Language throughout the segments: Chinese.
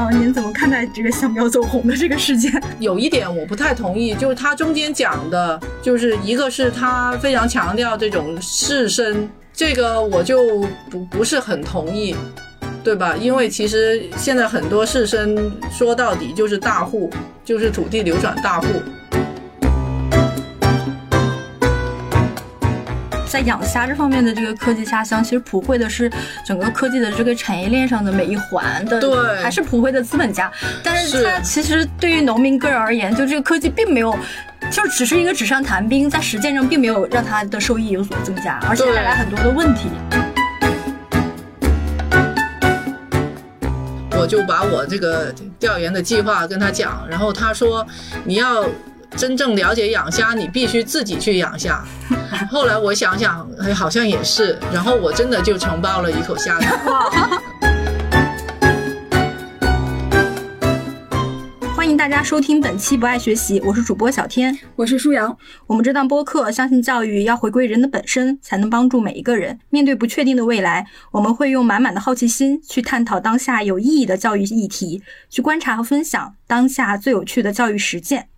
啊，您怎么看待这个香标走红的这个事件？有一点我不太同意，就是他中间讲的，就是一个是他非常强调这种士绅，这个我就不不是很同意，对吧？因为其实现在很多士绅说到底就是大户，就是土地流转大户。在养虾这方面的这个科技下乡，其实普惠的是整个科技的这个产业链上的每一环的，对还是普惠的资本家。但是是它其实对于农民个人而言，就这个科技并没有，就只是一个纸上谈兵，在实践上并没有让他的收益有所增加，而且带来很多的问题。我就把我这个调研的计划跟他讲，然后他说你要真正了解养虾，你必须自己去养虾。后来我想想，哎，好像也是，然后我真的就承包了一口虾汤。欢迎大家收听本期《不爱学习》，我是主播小天。我是舒阳，我们这档播客相信教育要回归人的本身，才能帮助每一个人面对不确定的未来。我们会用满满的好奇心去探讨当下有意义的教育议题，去观察和分享当下最有趣的教育实践。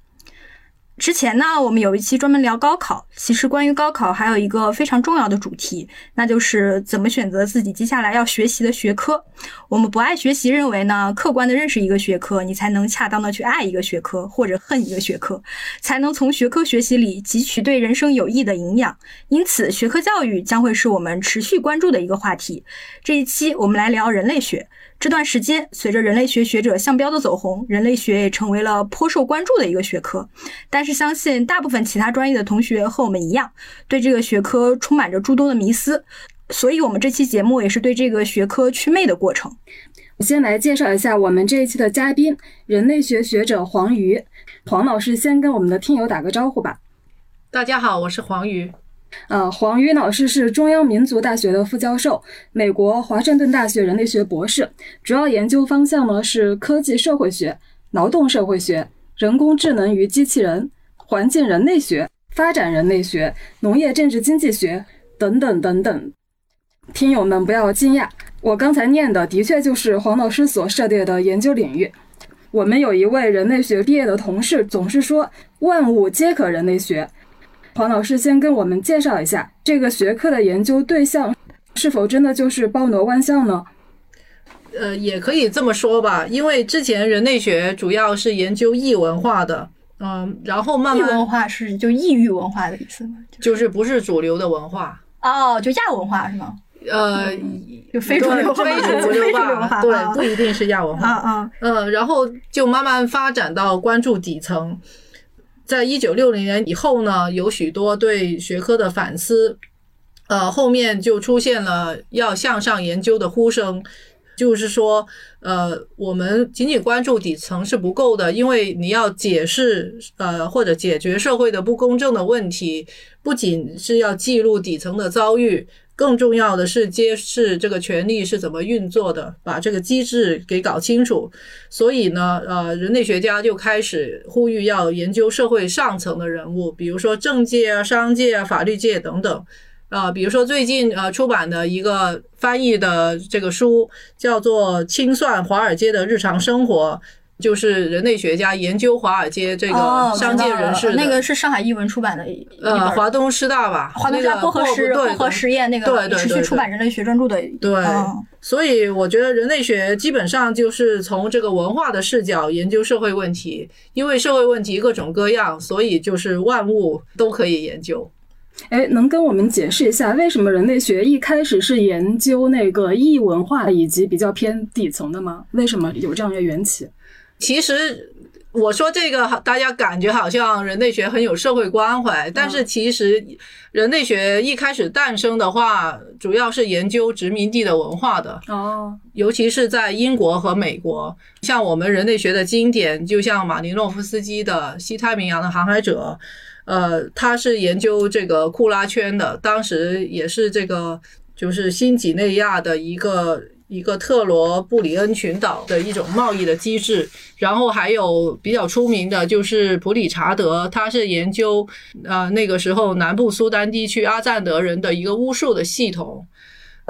之前呢，我们有一期专门聊高考。其实关于高考，还有一个非常重要的主题，那就是怎么选择自己接下来要学习的学科。我们不爱学习认为呢，客观的认识一个学科，你才能恰当的去爱一个学科或者恨一个学科，才能从学科学习里汲取对人生有益的营养。因此，学科教育将会是我们持续关注的一个话题。这一期我们来聊人类学。这段时间，随着人类学学者项标的走红，人类学也成为了颇受关注的一个学科。但是，相信大部分其他专业的同学和我们一样，对这个学科充满着诸多的迷思。所以，我们这期节目也是对这个学科祛魅的过程。我先来介绍一下我们这一期的嘉宾，人类学学者黄瑜。黄老师先跟我们的听友打个招呼吧。大家好，我是黄瑜。呃，黄瑜老师是中央民族大学的副教授，美国华盛顿大学人类学博士，主要研究方向呢是科技社会学、劳动社会学、人工智能与机器人、环境人类学、发展人类学、农业政治经济学等等等等。听友们不要惊讶，我刚才念的的确就是黄老师所涉猎的研究领域。我们有一位人类学毕业的同事，总是说万物皆可人类学。黄老师先跟我们介绍一下这个学科的研究对象，是否真的就是包罗万象呢？呃，也可以这么说吧，因为之前人类学主要是研究异文化的，嗯，然后慢异文化是就异域文化的意思吗？就是不是主流的文化，哦，就亚文化是吗？呃，就非主流文化，非主流非主流文化，对，啊不一定是亚文化。啊啊，嗯，然后就慢慢发展到关注底层。在一九六零年以后呢，有许多对学科的反思，呃，后面就出现了要向上研究的呼声。就是说，呃，我们仅仅关注底层是不够的，因为你要解释呃或者解决社会的不公正的问题，不仅是要记录底层的遭遇，更重要的是揭示这个权利是怎么运作的，把这个机制给搞清楚。所以呢，呃，人类学家就开始呼吁要研究社会上层的人物，比如说政界啊、商界啊、法律界等等。啊、比如说最近呃出版的一个翻译的这个书叫做《清算华尔街的日常生活》，就是人类学家研究华尔街这哦个商界人士的、那个是上海译文出版的呃华东师大吧，华东师大那个薄荷实对薄荷实验那个对对对对持续出版人类学专著的，对嗯所以我觉得人类学基本上就是从这个文化的视角研究社会问题，因为社会问题各种各样，所以就是万物都可以研究。哎，能跟我们解释一下为什么人类学一开始是研究那个异文化以及比较偏底层的吗？为什么有这样一个缘起？其实我说这个，大家感觉好像人类学很有社会关怀，但是其实人类学一开始诞生的话，主要是研究殖民地的文化的。哦，尤其是在英国和美国，像我们人类学的经典，就像马林诺夫斯基的《西太平洋的航海者》，呃，他是研究这个库拉圈的，当时也是这个就是新几内亚的一个一个特罗布里恩群岛的一种贸易的机制。然后还有比较出名的就是普里查德，他是研究呃那个时候南部苏丹地区阿赞德人的一个巫术的系统。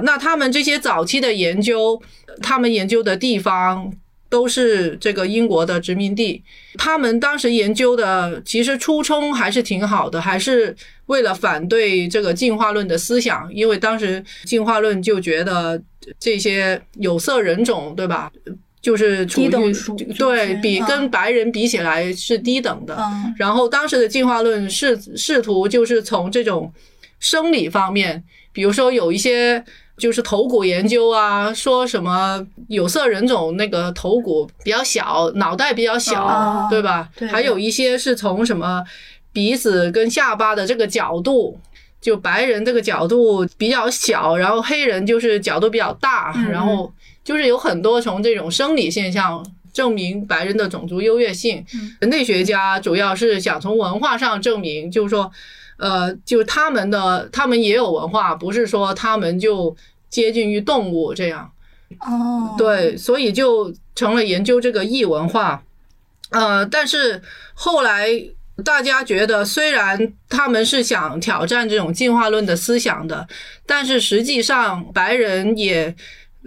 那他们这些早期的研究，他们研究的地方都是这个英国的殖民地。他们当时研究的其实初衷还是挺好的，还是为了反对这个进化论的思想，因为当时进化论就觉得这些有色人种，对吧？就是处于低等对比嗯跟白人比起来是低等的。嗯然后当时的进化论试试图就是从这种生理方面，比如说有一些就是头骨研究啊，说什么有色人种那个头骨比较小，脑袋比较小，哦对吧？对还有一些是从什么鼻子跟下巴的这个角度。就白人这个角度比较小，然后黑人就是角度比较大，嗯然后就是有很多从这种生理现象证明白人的种族优越性。人类学家主要是想从文化上证明，就是说，呃，就他们的他们也有文化，不是说他们就接近于动物这样。哦，对，所以就成了研究这个异文化。呃，但是后来大家觉得，虽然他们是想挑战这种进化论的思想的，但是实际上白人也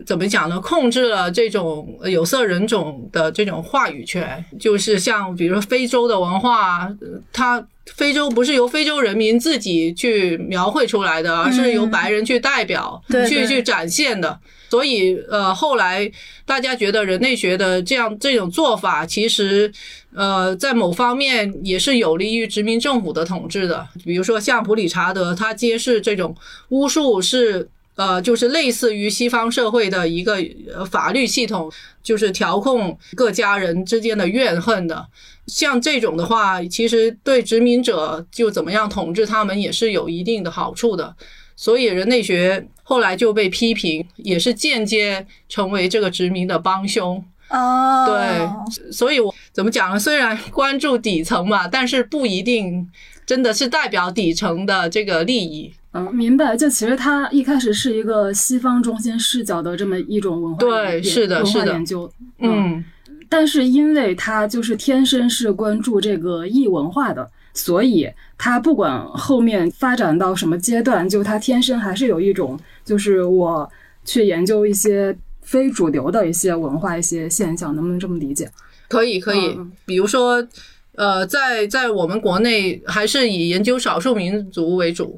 怎么讲呢？控制了这种有色人种的这种话语权，就是像比如说非洲的文化，呃它非洲不是由非洲人民自己去描绘出来的，而是由嗯白人去代表、去去展现的。所以，呃，后来大家觉得人类学的这样这种做法，其实，呃，在某方面也是有利于殖民政府的统治的。比如说，像普理查德，他揭示这种巫术是，呃，就是类似于西方社会的一个呃法律系统，就是调控各家人之间的怨恨的。像这种的话，其实对殖民者就怎么样统治他们也是有一定的好处的。所以人类学后来就被批评，也是间接成为这个殖民的帮凶。哦，对，所以我怎么讲呢？虽然关注底层嘛，但是不一定真的是代表底层的这个利益。嗯，明白。就其实它一开始是一个西方中心视角的这么一种文化对是的文化是的研究。嗯，但是因为他就是天生是关注这个异文化的，所以他不管后面发展到什么阶段，就他天生还是有一种，就是我去研究一些非主流的一些文化、一些现象，能不能这么理解？可以可以嗯。比如说，呃，在在我们国内还是以研究少数民族为主。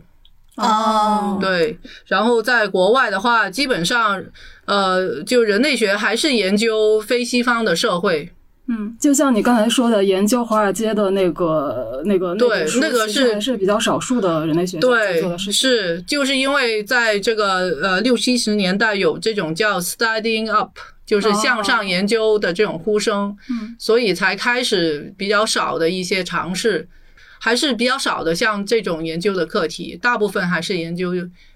哦，对，然后在国外的话，基本上，呃，就人类学还是研究非西方的社会。嗯，就像你刚才说的，研究华尔街的那个、那个、对那个是是比较少数的人类学家做的对，事情。是就是因为在这个呃六七十年代有这种叫 studying up，就是向上研究的这种呼声，嗯，所以才开始比较少的一些尝试，还是比较少的像这种研究的课题，大部分还是研究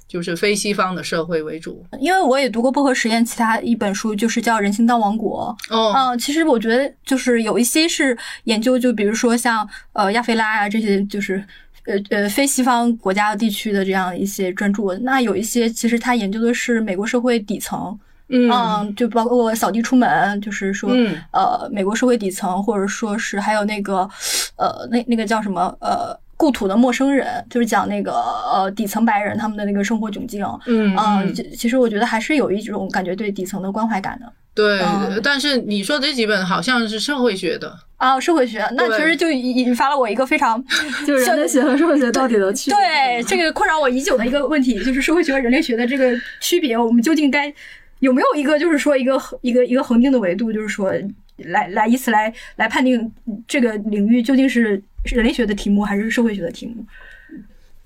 就是非西方的社会为主。因为我也读过薄荷实验，其他一本书就是叫《人行道王国》。哦，嗯，其实我觉得就是有一些是研究，就比如说像呃亚非拉啊这些，就是呃呃非西方国家地区的这样一些专著。那有一些其实他研究的是美国社会底层，嗯嗯，就包括扫地出门，就是说嗯呃美国社会底层，或者说是还有那个呃那那个叫什么呃。故土的陌生人，就是讲那个呃底层白人他们的那个生活窘境，嗯嗯，嗯，其其实我觉得还是有一种感觉对底层的关怀感的。对嗯。但是你说这几本好像是社会学的，啊，社会学，那其实就引引发了我一个非常 就是人类学和社会学到底的区别？对这个困扰我已久的一个问题，就是社会学和人类学的这个区别，我们究竟该有没有一个就是说一个一个一个恒定的维度，就是说来来以此来来判定这个领域究竟是人类学的题目还是社会学的题目？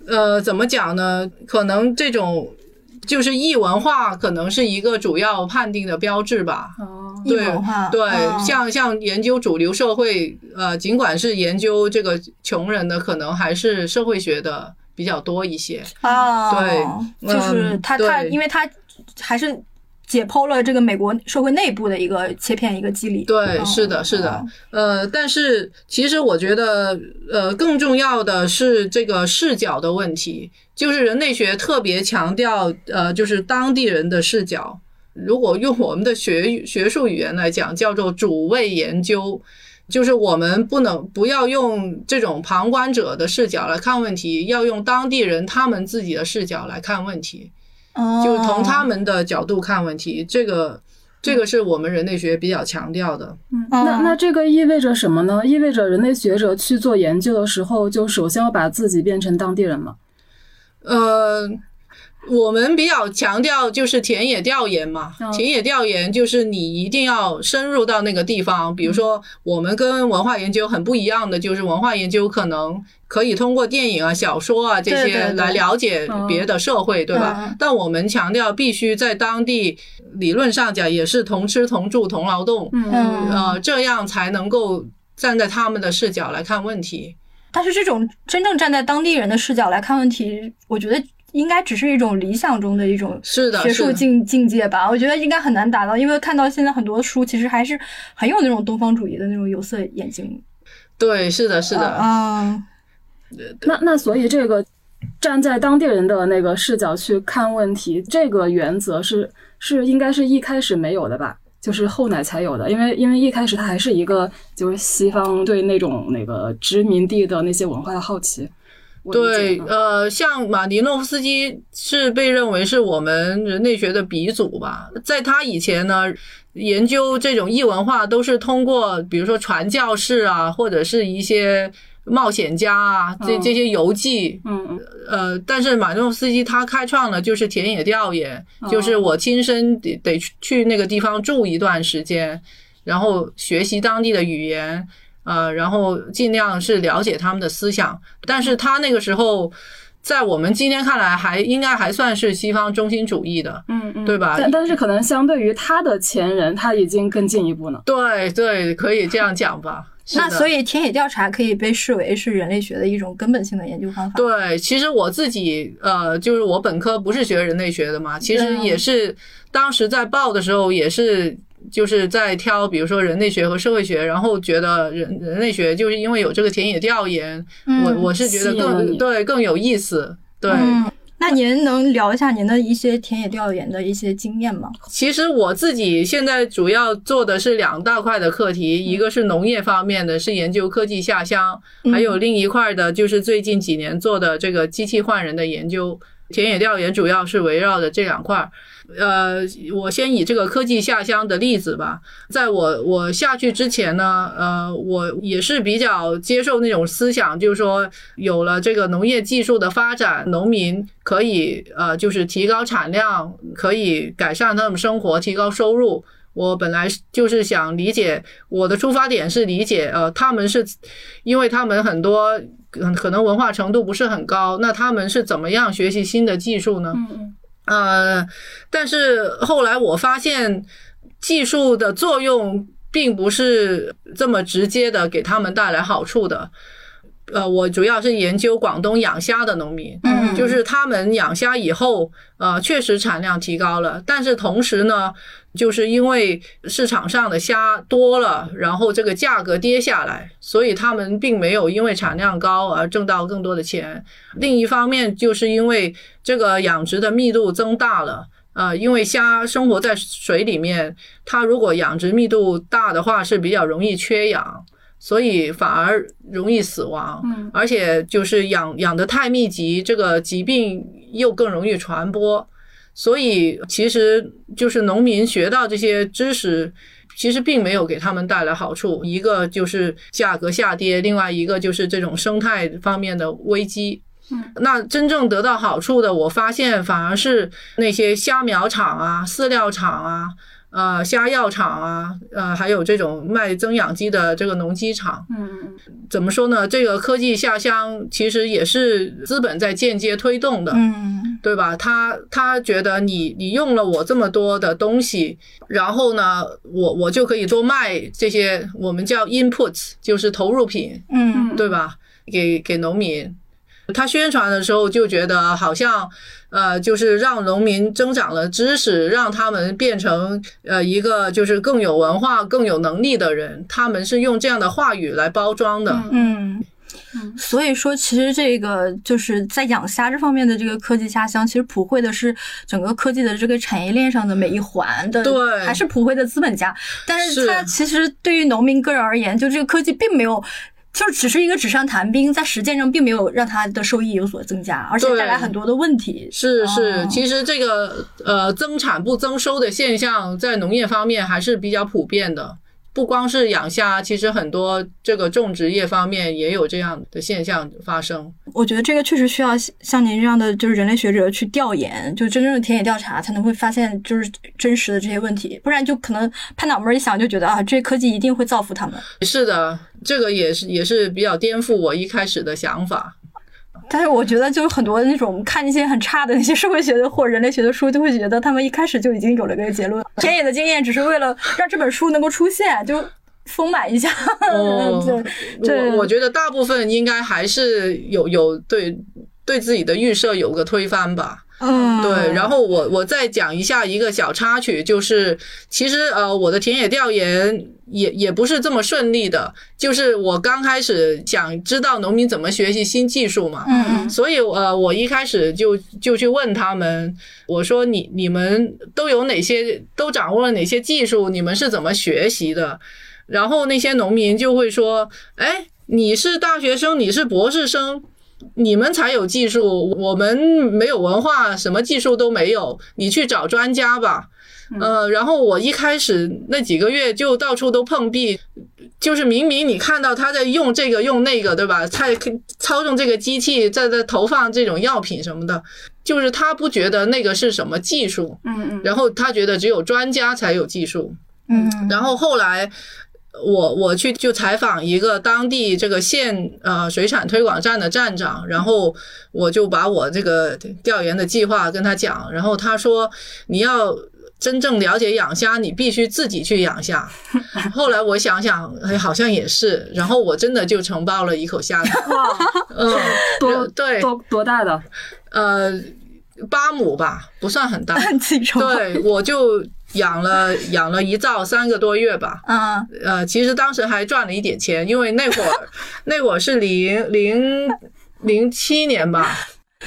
呃，怎么讲呢？可能这种就是异文化，可能是一个主要判定的标志吧。哦，异对文化，对，嗯像像研究主流社会，呃，尽管是研究这个穷人的，可能还是社会学的比较多一些。啊，对就是嗯他他，因为他还是解剖了这个美国社会内部的一个切片一个机理。对，嗯是的，是的嗯，呃，但是其实我觉得，呃，更重要的是这个视角的问题，就是人类学特别强调，呃，就是当地人的视角。如果用我们的学学术语言来讲，叫做主谓研究，就是我们不能不要用这种旁观者的视角来看问题，要用当地人他们自己的视角来看问题。哦就从他们的角度看问题，这个这个是我们人类学比较强调的。嗯，那那这个意味着什么呢？意味着人类学者去做研究的时候，就首先要把自己变成当地人吗？呃。我们比较强调就是田野调研嘛，田野调研就是你一定要深入到那个地方。比如说，我们跟文化研究很不一样的，就是文化研究可能可以通过电影啊、小说啊这些来了解别的社会，对吧？但我们强调必须在当地，理论上讲也是同吃同住同劳动，呃，这样才能够站在他们的视角来看问题。但是这种真正站在当地人的视角来看问题，我觉得。应该只是一种理想中的一种学术境境界吧，我觉得应该很难达到，因为看到现在很多书其实还是很有那种东方主义的那种有色眼镜。对，是的，是的，嗯。那那所以这个站在当地人的那个视角去看问题，这个原则是是应该是一开始没有的吧？就是后来才有的，因为因为一开始它还是一个就是西方对那种那个殖民地的那些文化的好奇。对，呃，像马尼诺夫斯基是被认为是我们人类学的鼻祖吧。在他以前呢，研究这种异文化都是通过，比如说传教士啊，或者是一些冒险家啊，这这些游记。嗯嗯。呃，但是马尼诺夫斯基他开创的就是田野调研，就是我亲身得得去那个地方住一段时间，然后学习当地的语言。呃，然后尽量是了解他们的思想，但是他那个时候，在我们今天看来，还应该还算是西方中心主义的，嗯嗯，对吧？但但是可能相对于他的前人，他已经更进一步了。对对，可以这样讲吧。那所以田野调查可以被视为是人类学的一种根本性的研究方法。对，其实我自己呃，就是我本科不是学人类学的嘛，其实也是当时在报的时候也是。就是在挑，比如说人类学和社会学，然后觉得人人类学就是因为有这个田野调研，我我是觉得更对更有意思。对，那您能聊一下您的一些田野调研的一些经验吗？其实我自己现在主要做的是两大块的课题，一个是农业方面的，是研究科技下乡，还有另一块的就是最近几年做的这个机器换人的研究。田野调研主要是围绕着这两块儿。呃，我先以这个科技下乡的例子吧。在我我下去之前呢，呃，我也是比较接受那种思想，就是说有了这个农业技术的发展，农民可以呃，就是提高产量，可以改善他们生活，提高收入。我本来就是想理解，我的出发点是理解，呃，他们是因为他们很多可能文化程度不是很高，那他们是怎么样学习新的技术呢？呃，但是后来我发现，技术的作用并不是这么直接的给他们带来好处的。呃，我主要是研究广东养虾的农民，嗯，就是他们养虾以后，呃，确实产量提高了，但是同时呢，就是因为市场上的虾多了，然后这个价格跌下来，所以他们并没有因为产量高而挣到更多的钱。另一方面，就是因为这个养殖的密度增大了，呃，因为虾生活在水里面，它如果养殖密度大的话，是比较容易缺氧。所以反而容易死亡，嗯，而且就是养养的太密集，这个疾病又更容易传播。所以其实就是农民学到这些知识，其实并没有给他们带来好处。一个就是价格下跌，另外一个就是这种生态方面的危机。嗯，那真正得到好处的，我发现反而是那些虾苗厂啊、饲料厂啊。呃，虾药厂啊，呃，还有这种卖增氧机的这个农机厂，嗯怎么说呢？这个科技下乡其实也是资本在间接推动的，嗯，对吧？他他觉得你你用了我这么多的东西，然后呢，我我就可以多卖这些我们叫 inputs，就是投入品，嗯，对吧？给给农民。他宣传的时候就觉得好像，呃，就是让农民增长了知识，让他们变成呃一个就是更有文化、更有能力的人。他们是用这样的话语来包装的。嗯，所以说，其实这个就是在养虾这方面的这个科技下乡，其实普惠的是整个科技的这个产业链上的每一环的，对，还是普惠的资本家。但是它其实对于农民个人而言，就这个科技并没有。就只是一个纸上谈兵，在实践中并没有让他的收益有所增加，而且带来很多的问题。是是，哦其实这个呃增产不增收的现象，在农业方面还是比较普遍的。不光是养虾，其实很多这个种植业方面也有这样的现象发生。我觉得这个确实需要像您这样的就是人类学者去调研，就真正的田野调查，才能会发现就是真实的这些问题，不然就可能拍脑门儿一想就觉得啊，这科技一定会造福他们。是的，这个也是也是比较颠覆我一开始的想法。但是我觉得，就是很多那种看一些很差的那些社会学的或人类学的书，就会觉得他们一开始就已经有了这个结论。田野的经验只是为了让这本书能够出现，就丰满一下。哦这这我我觉得大部分应该还是有有对对自己的预设有个推翻吧。嗯，对，然后我我再讲一下一个小插曲，就是其实呃我的田野调研也也不是这么顺利的，就是我刚开始想知道农民怎么学习新技术嘛，嗯嗯所以呃我一开始就就去问他们，我说你你们都有哪些都掌握了哪些技术，你们是怎么学习的？然后那些农民就会说，哎，你是大学生，你是博士生。你们才有技术，我们没有文化，什么技术都没有。你去找专家吧。呃，然后我一开始那几个月就到处都碰壁，就是明明你看到他在用这个用那个，对吧？他操纵这个机器在在投放这种药品什么的，就是他不觉得那个是什么技术，嗯嗯，然后他觉得只有专家才有技术。嗯，然后后来我我去就采访一个当地这个县呃水产推广站的站长，然后我就把我这个调研的计划跟他讲，然后他说你要。真正了解养虾，你必须自己去养虾。后来我想想，哎，好像也是。然后我真的就承包了一口虾塘。哇，嗯，多对，多多大的？呃，八亩吧，不算很大。自己承包。对，我就养了养了一造三个多月吧。嗯呃，其实当时还赚了一点钱，因为那会儿 那会儿是零零零七年吧，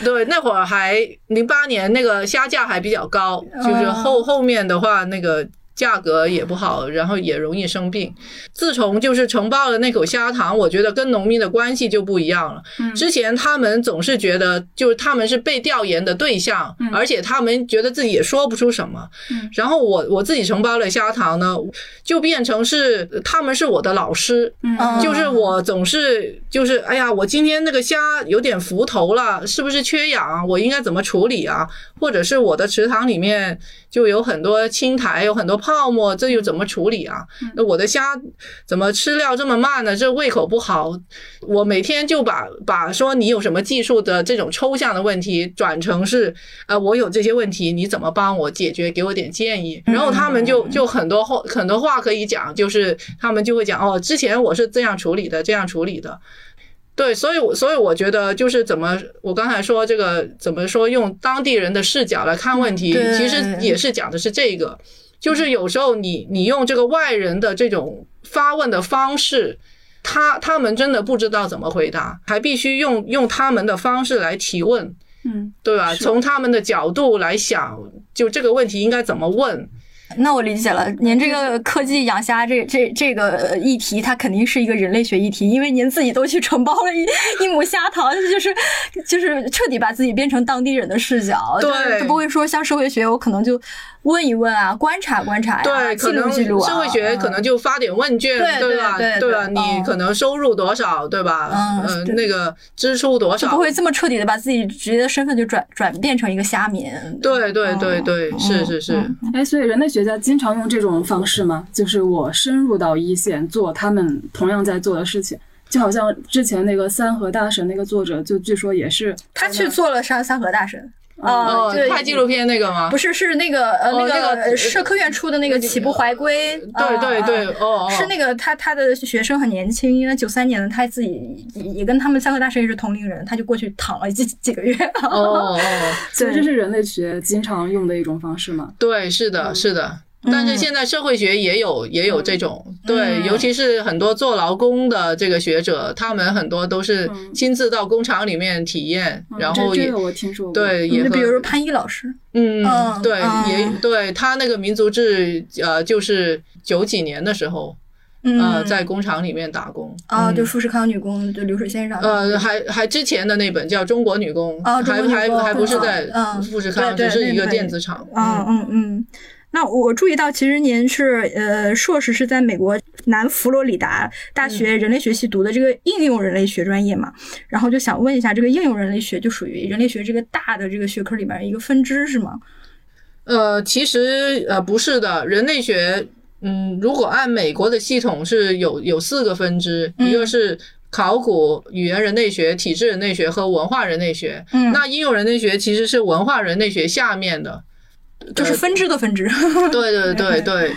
对，那会儿还零八年那个虾价还比较高，就是后后面的话那个。价格也不好，然后也容易生病。自从就是承包了那口虾塘，我觉得跟农民的关系就不一样了。之前他们总是觉得，就是他们是被调研的对象，而且他们觉得自己也说不出什么。然后我我自己承包了虾塘呢，就变成是他们是我的老师，嗯，就是我总是就是哎呀，我今天那个虾有点浮头了，是不是缺氧？我应该怎么处理啊？或者是我的池塘里面就有很多青苔，有很多泡沫，这又怎么处理啊？那我的虾怎么吃料这么慢呢？这胃口不好。我每天就把把说你有什么技术的这种抽象的问题转成是呃，我有这些问题，你怎么帮我解决？给我点建议。然后他们就就很多话很多话可以讲，就是他们就会讲哦，之前我是这样处理的，这样处理的。对，所以，我所以我觉得就是怎么，我刚才说这个怎么说，用当地人的视角来看问题，其实也是讲的是这个，就是有时候你你用这个外人的这种发问的方式，他他们真的不知道怎么回答，还必须用用他们的方式来提问，嗯，对吧？从他们的角度来想，就这个问题应该怎么问。那我理解了，您这个科技养虾这这这个呃议题，它肯定是一个人类学议题，因为您自己都去承包了一 一亩虾塘，就是就是彻底把自己变成当地人的视角，对就不会说像社会学，我可能就问一问啊，观察观察呀，对，记可能录记录啊，社会学可能就发点问卷，对吧？对对吧？对你嗯可能收入多少，对吧？嗯呃，那个支出多少就不？会这么彻底的把自己直接的身份就转转变成一个虾民。对对对对，嗯是是是。嗯哎，所以人类学家经常用这种方式吗？就是我深入到一线，做他们同样在做的事情，就好像之前那个三河大神那个作者，就据说也是他去做了三三河大神。哦啊，对，拍纪录片那个吗？不是，是那个呃，哦那那个个社科院出的那个《起步怀归》啊，对对对，啊哦哦，是那个他他的学生很年轻，因为九三年的，他自己也也跟他们三个大神也是同龄人，他就过去躺了几几个月。哦哦哦，所以这是人类学经常用的一种方式嘛？对，是的，是的。但是现在社会学也有也有这种，对，嗯。尤其是很多做劳工的这个学者，他们很多都是嗯。亲自到工厂里面体验，然后也这这个我听说过。对，也就比如说潘一老师，嗯嗯，对，嗯。也对他那个民族志，呃，就是九几年的时候，嗯。呃，在工厂里面打工。啊，嗯。就富士康女工，就流水线上呃，还还之前的那本叫《中国女工》，还还还不是在富士康，只是一个电子厂。嗯。嗯嗯。那我注意到，其实您是呃硕士是在美国南佛罗里达大学人类学系读的这个应用人类学专业嘛，然后就想问一下，这个应用人类学就属于人类学这个大的这个学科里面一个分支是吗？呃，其实呃不是的，人类学，嗯，如果按美国的系统是有有四个分支，嗯一个是考古语言人类学、体制人类学和文化人类学。嗯那应用人类学其实是文化人类学下面的。就是分支的分支。对对对对，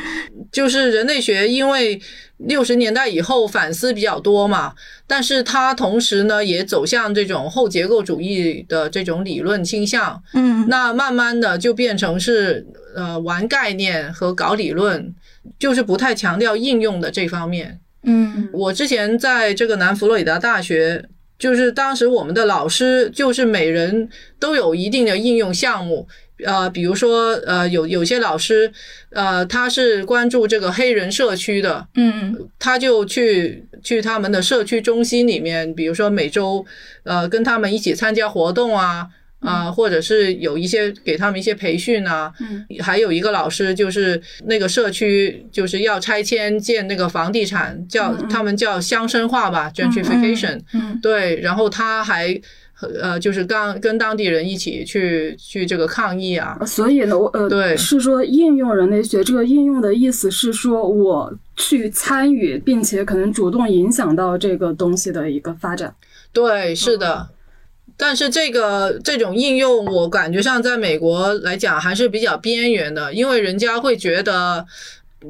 就是人类学，因为六十年代以后反思比较多嘛，但是它同时呢也走向这种后结构主义的这种理论倾向，嗯那慢慢的就变成是呃玩概念和搞理论，就是不太强调应用的这方面。嗯我之前在这个南佛罗里达大学，就是当时我们的老师就是每人都有一定的应用项目。呃，比如说，呃，有有些老师，呃，他是关注这个黑人社区的，嗯他就去去他们的社区中心里面，比如说每周，呃，跟他们一起参加活动啊，啊、或者是有一些给他们一些培训啊，嗯。还有一个老师就是那个社区就是要拆迁建那个房地产，叫他们叫乡绅化吧，gentrification，嗯。对，然后他还呃就是刚跟当地人一起去去这个抗议啊，所以呢，我呃，对是说应用人类学这个应用的意思是说我去参与，并且可能主动影响到这个东西的一个发展。对，是的。但是这个这种应用，我感觉上在美国来讲还是比较边缘的，因为人家会觉得，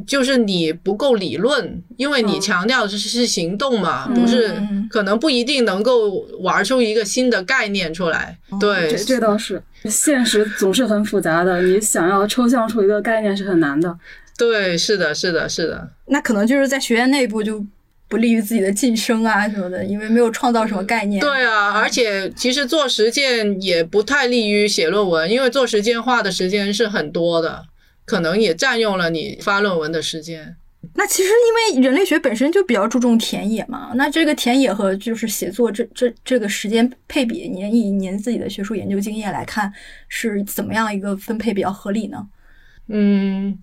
就是你不够理论，因为你嗯强调的是是行动嘛，不是嗯可能不一定能够玩出一个新的概念出来。对这，这倒是，现实总是很复杂的，你想要抽象出一个概念是很难的。对，是的，是的，是的。那可能就是在学院内部就不利于自己的晋升啊什么的，因为没有创造什么概念。对啊，而且其实做实践也不太利于写论文，因为做实践花的时间是很多的，可能也占用了你发论文的时间。那其实因为人类学本身就比较注重田野嘛，那这个田野和就是写作这这这个时间配比，您以您自己的学术研究经验来看，是怎么样一个分配比较合理呢？嗯，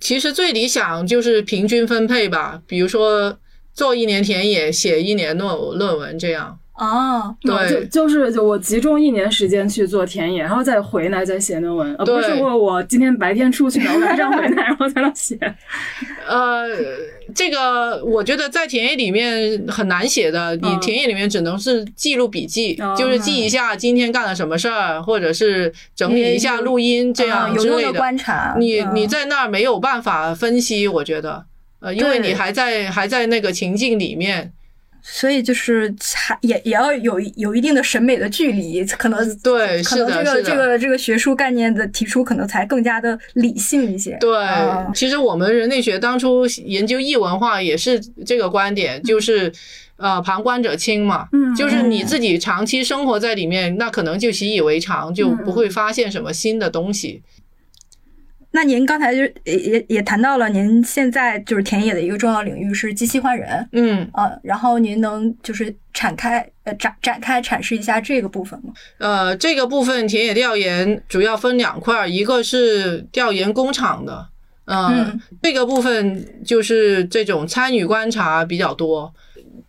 其实最理想就是平均分配吧，比如说做一年田野，写一年论论文这样。啊，对。就就是就我集中一年时间去做田野，然后再回来再写论文，而不是对说我今天白天出去晚上回来然后才能写。呃，这个我觉得在田野里面很难写的，你嗯。田野里面只能是记录笔记，哦就是记一下今天干了什么事儿，或者是整理一下录音这样嗯有用的之类的。观察，你嗯。你在那儿没有办法分析，我觉得，呃，因为你还在还在那个情境里面，所以就是还也也要有有一定的审美的距离，可能对，可能这。个这个这个学术概念的提出，可能才更加的理性一些。对，啊其实我们人类学当初研究异文化也是这个观点，就是呃旁观者清嘛，嗯就是你自己长期生活在里面，那可能就习以为常，就不会发现什么新的东西。那您刚才就也也也谈到了，您现在就是田野的一个重要领域是机器换人，嗯，呃，然后您能就是展开呃展展开阐释一下这个部分吗？呃，这个部分田野调研主要分两块儿，一个是调研工厂的，呃、嗯这个部分就是这种参与观察比较多。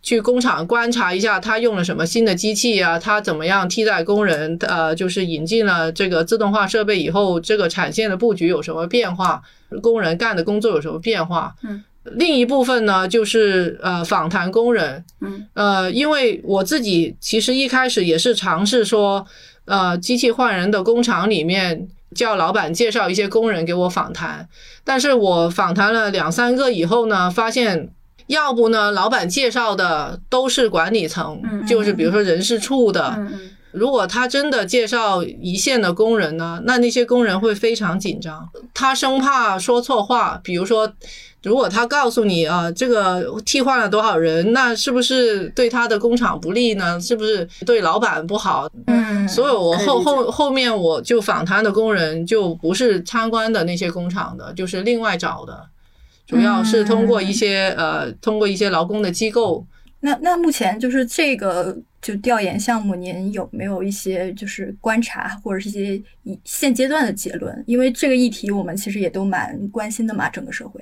去工厂观察一下，他用了什么新的机器啊？他怎么样替代工人？呃，就是引进了这个自动化设备以后，这个产线的布局有什么变化？工人干的工作有什么变化？嗯，另一部分呢，就是呃访谈工人。嗯，呃，因为我自己其实一开始也是尝试说，呃，机器换人的工厂里面叫老板介绍一些工人给我访谈，但是我访谈了两三个以后呢，发现。要不呢，老板介绍的都是管理层，嗯就是比如说人事处的。如果他真的介绍一线的工人呢，那那些工人会非常紧张，他生怕说错话。比如说，如果他告诉你啊，这个替换了多少人，那是不是对他的工厂不利呢？是不是对老板不好？嗯所以我后后后面我就访谈的工人就不是参观的那些工厂的，就是另外找的。主要是通过一些呃，通过一些劳工的机构。那那目前就是这个就调研项目，您有没有一些就是观察或者是一些以现阶段的结论？因为这个议题我们其实也都蛮关心的嘛，整个社会。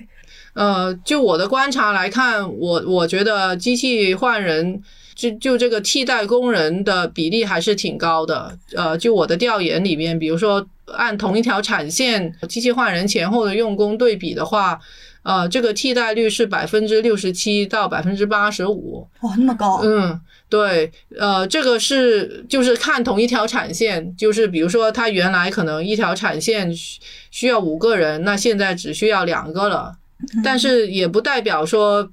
呃，就我的观察来看，我我觉得机器换人，就就这个替代工人的比例还是挺高的。呃，就我的调研里面，比如说按同一条产线机器换人前后的用工对比的话。呃，这个替代率是百分之六十七到百分之八十五，哇，那么高。嗯，对，呃，这个是就是看同一条产线，就是比如说它原来可能一条产线需要五个人，那现在只需要两个了，但是也不代表说。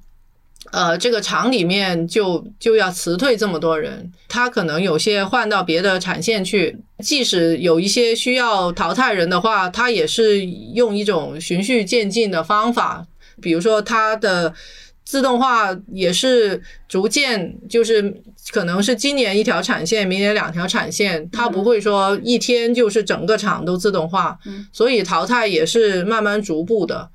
呃，这个厂里面就就要辞退这么多人，他可能有些换到别的产线去。即使有一些需要淘汰人的话，他也是用一种循序渐进的方法。比如说，他的自动化也是逐渐，就是可能是今年一条产线，明年两条产线，他不会说一天就是整个厂都自动化。所以淘汰也是慢慢逐步的。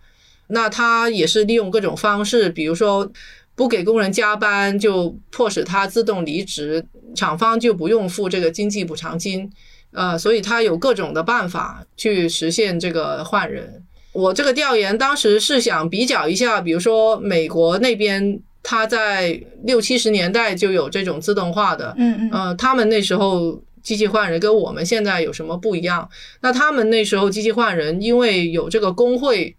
那他也是利用各种方式，比如说。不给工人加班，就迫使他自动离职，厂方就不用付这个经济补偿金，呃，所以他有各种的办法去实现这个换人。我这个调研当时是想比较一下，比如说美国那边，他在六七十年代就有这种自动化的，嗯嗯，呃，他们那时候机器换人跟我们现在有什么不一样？那他们那时候机器换人，因为有这个工会。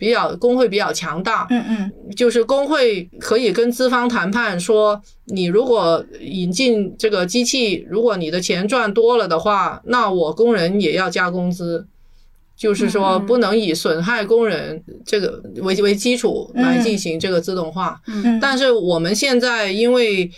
比较工会比较强大，嗯嗯，就是工会可以跟资方谈判，说你如果引进这个机器，如果你的钱赚多了的话，那我工人也要加工资，就是说不能以损害工人这个为为基础来进行这个自动化。嗯，但是我们现在因为。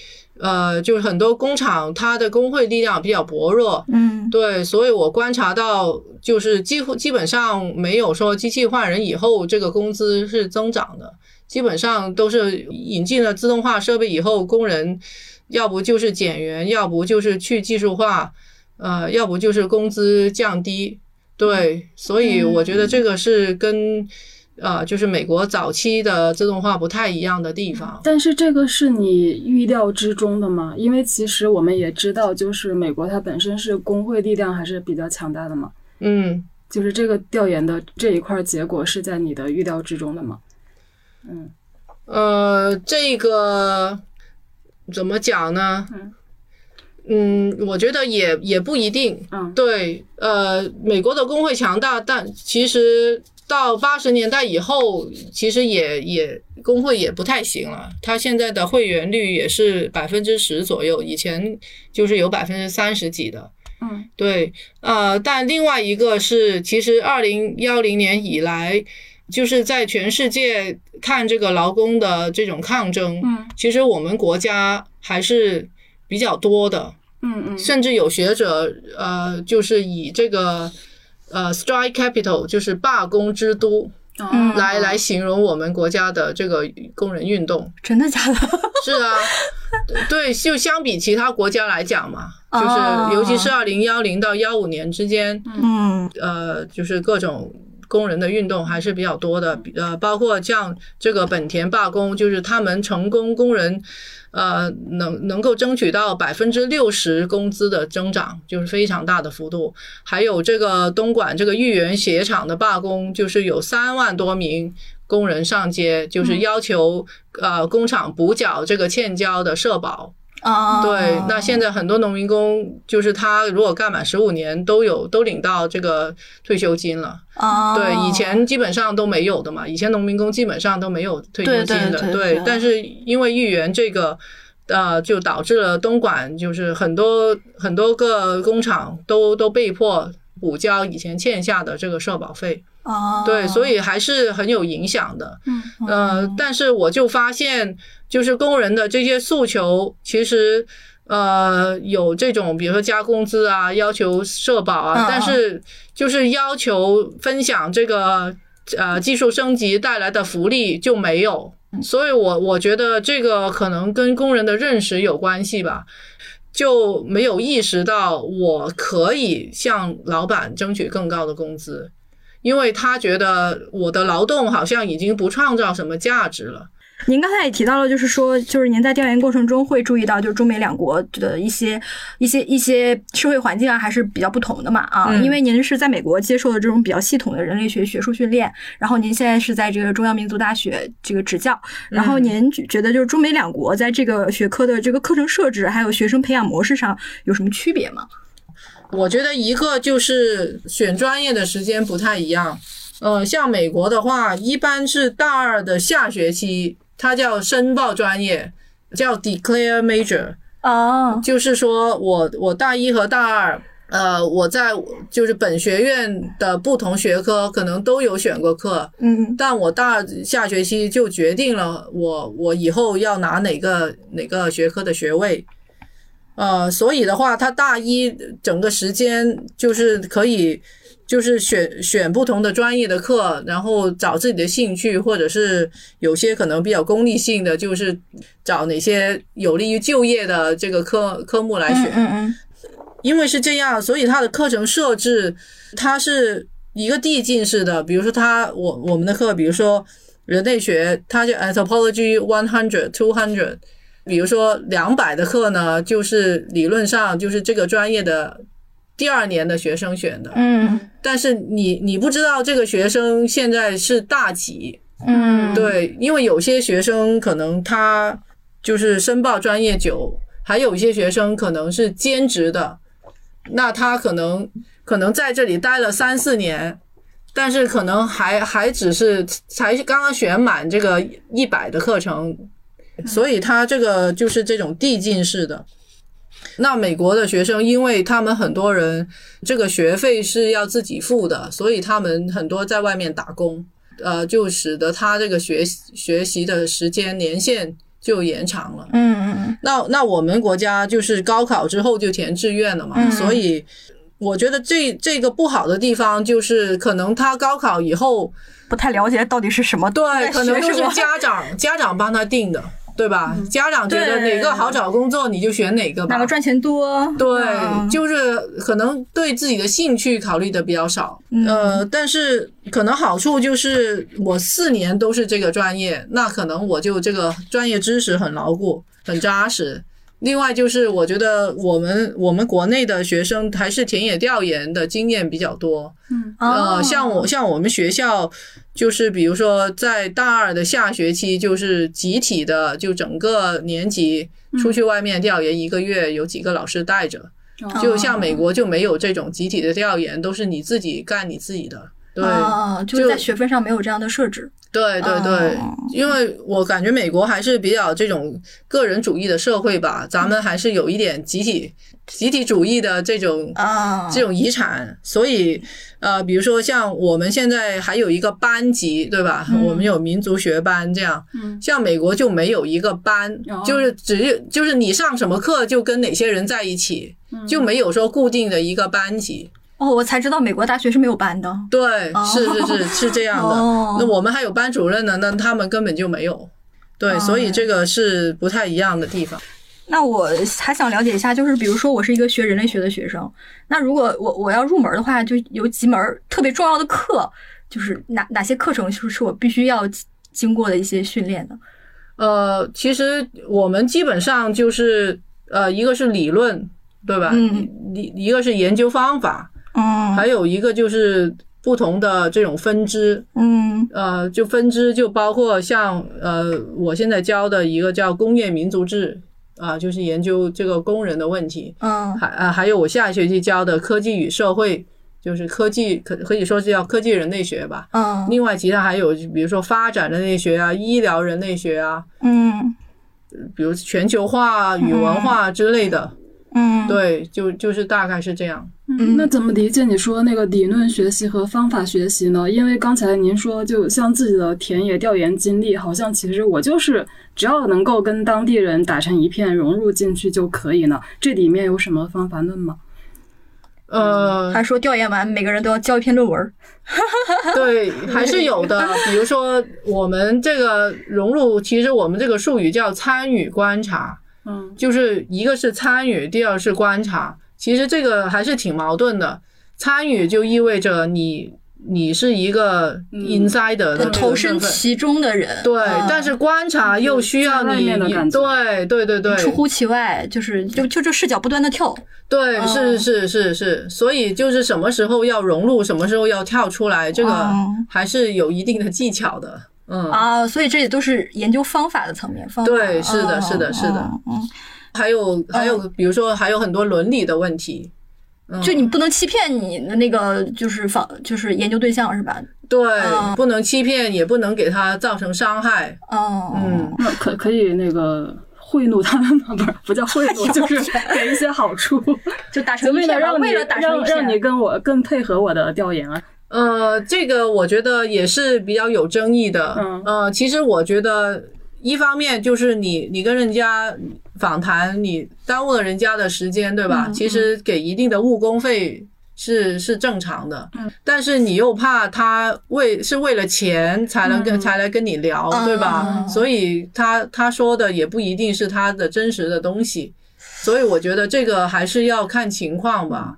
呃，就是很多工厂，它的工会力量比较薄弱，嗯，对，所以我观察到，就是几乎基本上没有说机器换人以后这个工资是增长的，基本上都是引进了自动化设备以后，工人要不就是减员，要不就是去技术化，呃，要不就是工资降低，对，所以我觉得这个是跟。呃，就是美国早期的自动化不太一样的地方，但是这个是你预料之中的吗？因为其实我们也知道，就是美国它本身是工会力量还是比较强大的嘛。嗯，就是这个调研的这一块结果是在你的预料之中的吗？嗯，呃，这个怎么讲呢？嗯，嗯，我觉得也也不一定。嗯，对，呃，美国的工会强大，但其实。到八十年代以后，其实也也工会也不太行了。他现在的会员率也是百分之十左右，以前就是有百分之三十几的。嗯，对，呃，但另外一个是，其实二零幺零年以来，就是在全世界看这个劳工的这种抗争，嗯，其实我们国家还是比较多的。嗯嗯，甚至有学者呃，就是以这个。呃，strike capital 就是罢工之都，来来形容我们国家的这个工人运动，真的假的？是啊，对，就相比其他国家来讲嘛，就是尤其是二零幺零到幺五年之间，嗯，呃，就是各种工人的运动还是比较多的，呃，包括像这个本田罢工，就是他们成功工人。呃，能能够争取到百分之六十工资的增长，就是非常大的幅度。还有这个东莞这个豫园鞋厂的罢工，就是有三万多名工人上街，就是要求呃工厂补缴这个欠交的社保。啊，对，那现在很多农民工就是他如果干满十五年，都有都领到这个退休金了。啊，对，以前基本上都没有的嘛，以前农民工基本上都没有退休金的。对，但是因为豫园这个，呃，就导致了东莞就是很多很多个工厂都都被迫补交以前欠下的这个社保费。哦，对，所以还是很有影响的。嗯，呃，但是我就发现。就是工人的这些诉求，其实呃有这种，比如说加工资啊，要求社保啊，但是就是要求分享这个呃技术升级带来的福利就没有。所以我我觉得这个可能跟工人的认识有关系吧，就没有意识到我可以向老板争取更高的工资。因为他觉得我的劳动好像已经不创造什么价值了。您刚才也提到了，就是说，就是您在调研过程中会注意到，就是中美两国的一些、一些、一些社会环境啊，还是比较不同的嘛啊。嗯因为您是在美国接受的这种比较系统的人类学学术训练，然后您现在是在这个中央民族大学这个执教，然后您觉得就是中美两国在这个学科的这个课程设置还有学生培养模式上有什么区别吗？我觉得一个就是选专业的时间不太一样。呃，像美国的话，一般是大二的下学期，它叫申报专业，叫 declare major。哦，就是说我我大一和大二，呃，我在就是本学院的不同学科可能都有选过课，嗯但我大二下学期就决定了我我以后要拿哪个哪个学科的学位。呃，所以的话，他大一整个时间就是可以，就是选选不同的专业的课，然后找自己的兴趣，或者是有些可能比较功利性的，就是找哪些有利于就业的这个科科目来嗯选。嗯嗯因为是这样，所以它的课程设置它是一个递进式的。比如说它，我我们的课，比如说人类学，它就 anthropology one hundred two hundred。比如说两百的课呢，就是理论上就是这个专业的第二年的学生选的，嗯。但是你你不知道这个学生现在是大几，嗯，对，因为有些学生可能他就是申报专业久，还有一些学生可能是兼职的，那他可能可能在这里待了三四年，但是可能还还只是才刚刚选满这个一百的课程，所以他这个就是这种递进式的。那美国的学生，因为他们很多人这个学费是要自己付的，所以他们很多在外面打工，呃，就使得他这个学习学习的时间年限就延长了。嗯嗯嗯那那我们国家就是高考之后就填志愿了嘛，嗯所以我觉得这这个不好的地方就是可能他高考以后，不太了解到底是什么，对，可能都是家长家长帮他定的，对吧？家长觉得哪个好找工作你就选哪个吧哪个。赚钱多？对，嗯就是可能对自己的兴趣考虑的比较少，嗯呃，但是可能好处就是我四年都是这个专业，那可能我就这个专业知识很牢固、很扎实。另外就是我觉得我们我们国内的学生还是田野调研的经验比较多，嗯呃，像我像我们学校，就是比如说在大二的下学期，就是集体的，就整个年级出去外面调研一个月，有几个老师带着。就像美国就没有这种集体的调研，都是你自己干你自己的。对，就在学分上没有这样的设置。对对对哦，因为我感觉美国还是比较这种个人主义的社会吧，咱们还是有一点集体集体主义的这种啊，这种遗产，所以呃，比如说像我们现在还有一个班级，对吧？嗯。我们有民族学班这样，嗯。像美国就没有一个班，哦。就是只有就是你上什么课就跟哪些人在一起，嗯。就没有说固定的一个班级。哦，我才知道美国大学是没有班的。对，哦是是是是这样的。哦那我们还有班主任呢，那他们根本就没有。对，哦所以这个是不太一样的地方。那我还想了解一下，就是比如说我是一个学人类学的学生，那如果我我要入门的话，就有几门特别重要的课，就是哪哪些课程是是我必须要经过的一些训练的？呃，其实我们基本上就是呃，一个是理论，对吧？嗯一一个是研究方法，嗯还有一个就是不同的这种分支。嗯呃，就分支就包括像呃，我现在教的一个叫工业民族志啊、就是研究这个工人的问题。嗯还啊，还有我下学期教的科技与社会，就是科技可可以说是叫科技人类学吧。嗯另外，其他还有比如说发展人类学啊、医疗人类学啊，嗯比如全球化与文化之类的。嗯，对，就就是大概是这样。嗯，那怎么理解你说那个理论学习和方法学习呢？因为刚才您说，就像自己的田野调研经历，好像其实我就是只要能够跟当地人打成一片，融入进去就可以呢。这里面有什么方法论吗？呃，还说调研完每个人都要交一篇论文。对，还是有的。比如说，我们这个融入，其实我们这个术语叫参与观察，嗯就是一个是参与，第二是观察。其实这个还是挺矛盾的。参与就意味着你你是一个 insider 的那个投身其中的人，对，嗯但是观察又需要你，对对对对，出乎其外，就是就就这视角不断的跳，对，哦是是是是，所以就是什么时候要融入，什么时候要跳出来，这个哦还是有一定的技巧的。嗯，啊，所以这也都是研究方法的层面，方法。对是的嗯是的是的。嗯嗯还有还有，比如说还有很多伦理的问题。嗯就你不能欺骗你的那个就是访就是研究对象是吧？对，嗯不能欺骗，也不能给他造成伤害。哦嗯，那可可以那个贿赂他们吗？不是，不叫贿赂，就是给一些好处，就打成为了让你为了打成让让你，跟我更配合我的调研啊。呃，这个我觉得也是比较有争议的。嗯呃，其实我觉得一方面就是你你跟人家访谈，你耽误了人家的时间，对吧？嗯其实给一定的误工费是是正常的。嗯但是你又怕他为是为了钱才能跟、嗯才来跟你聊，对吧？嗯所以他他说的也不一定是他的真实的东西。所以我觉得这个还是要看情况吧。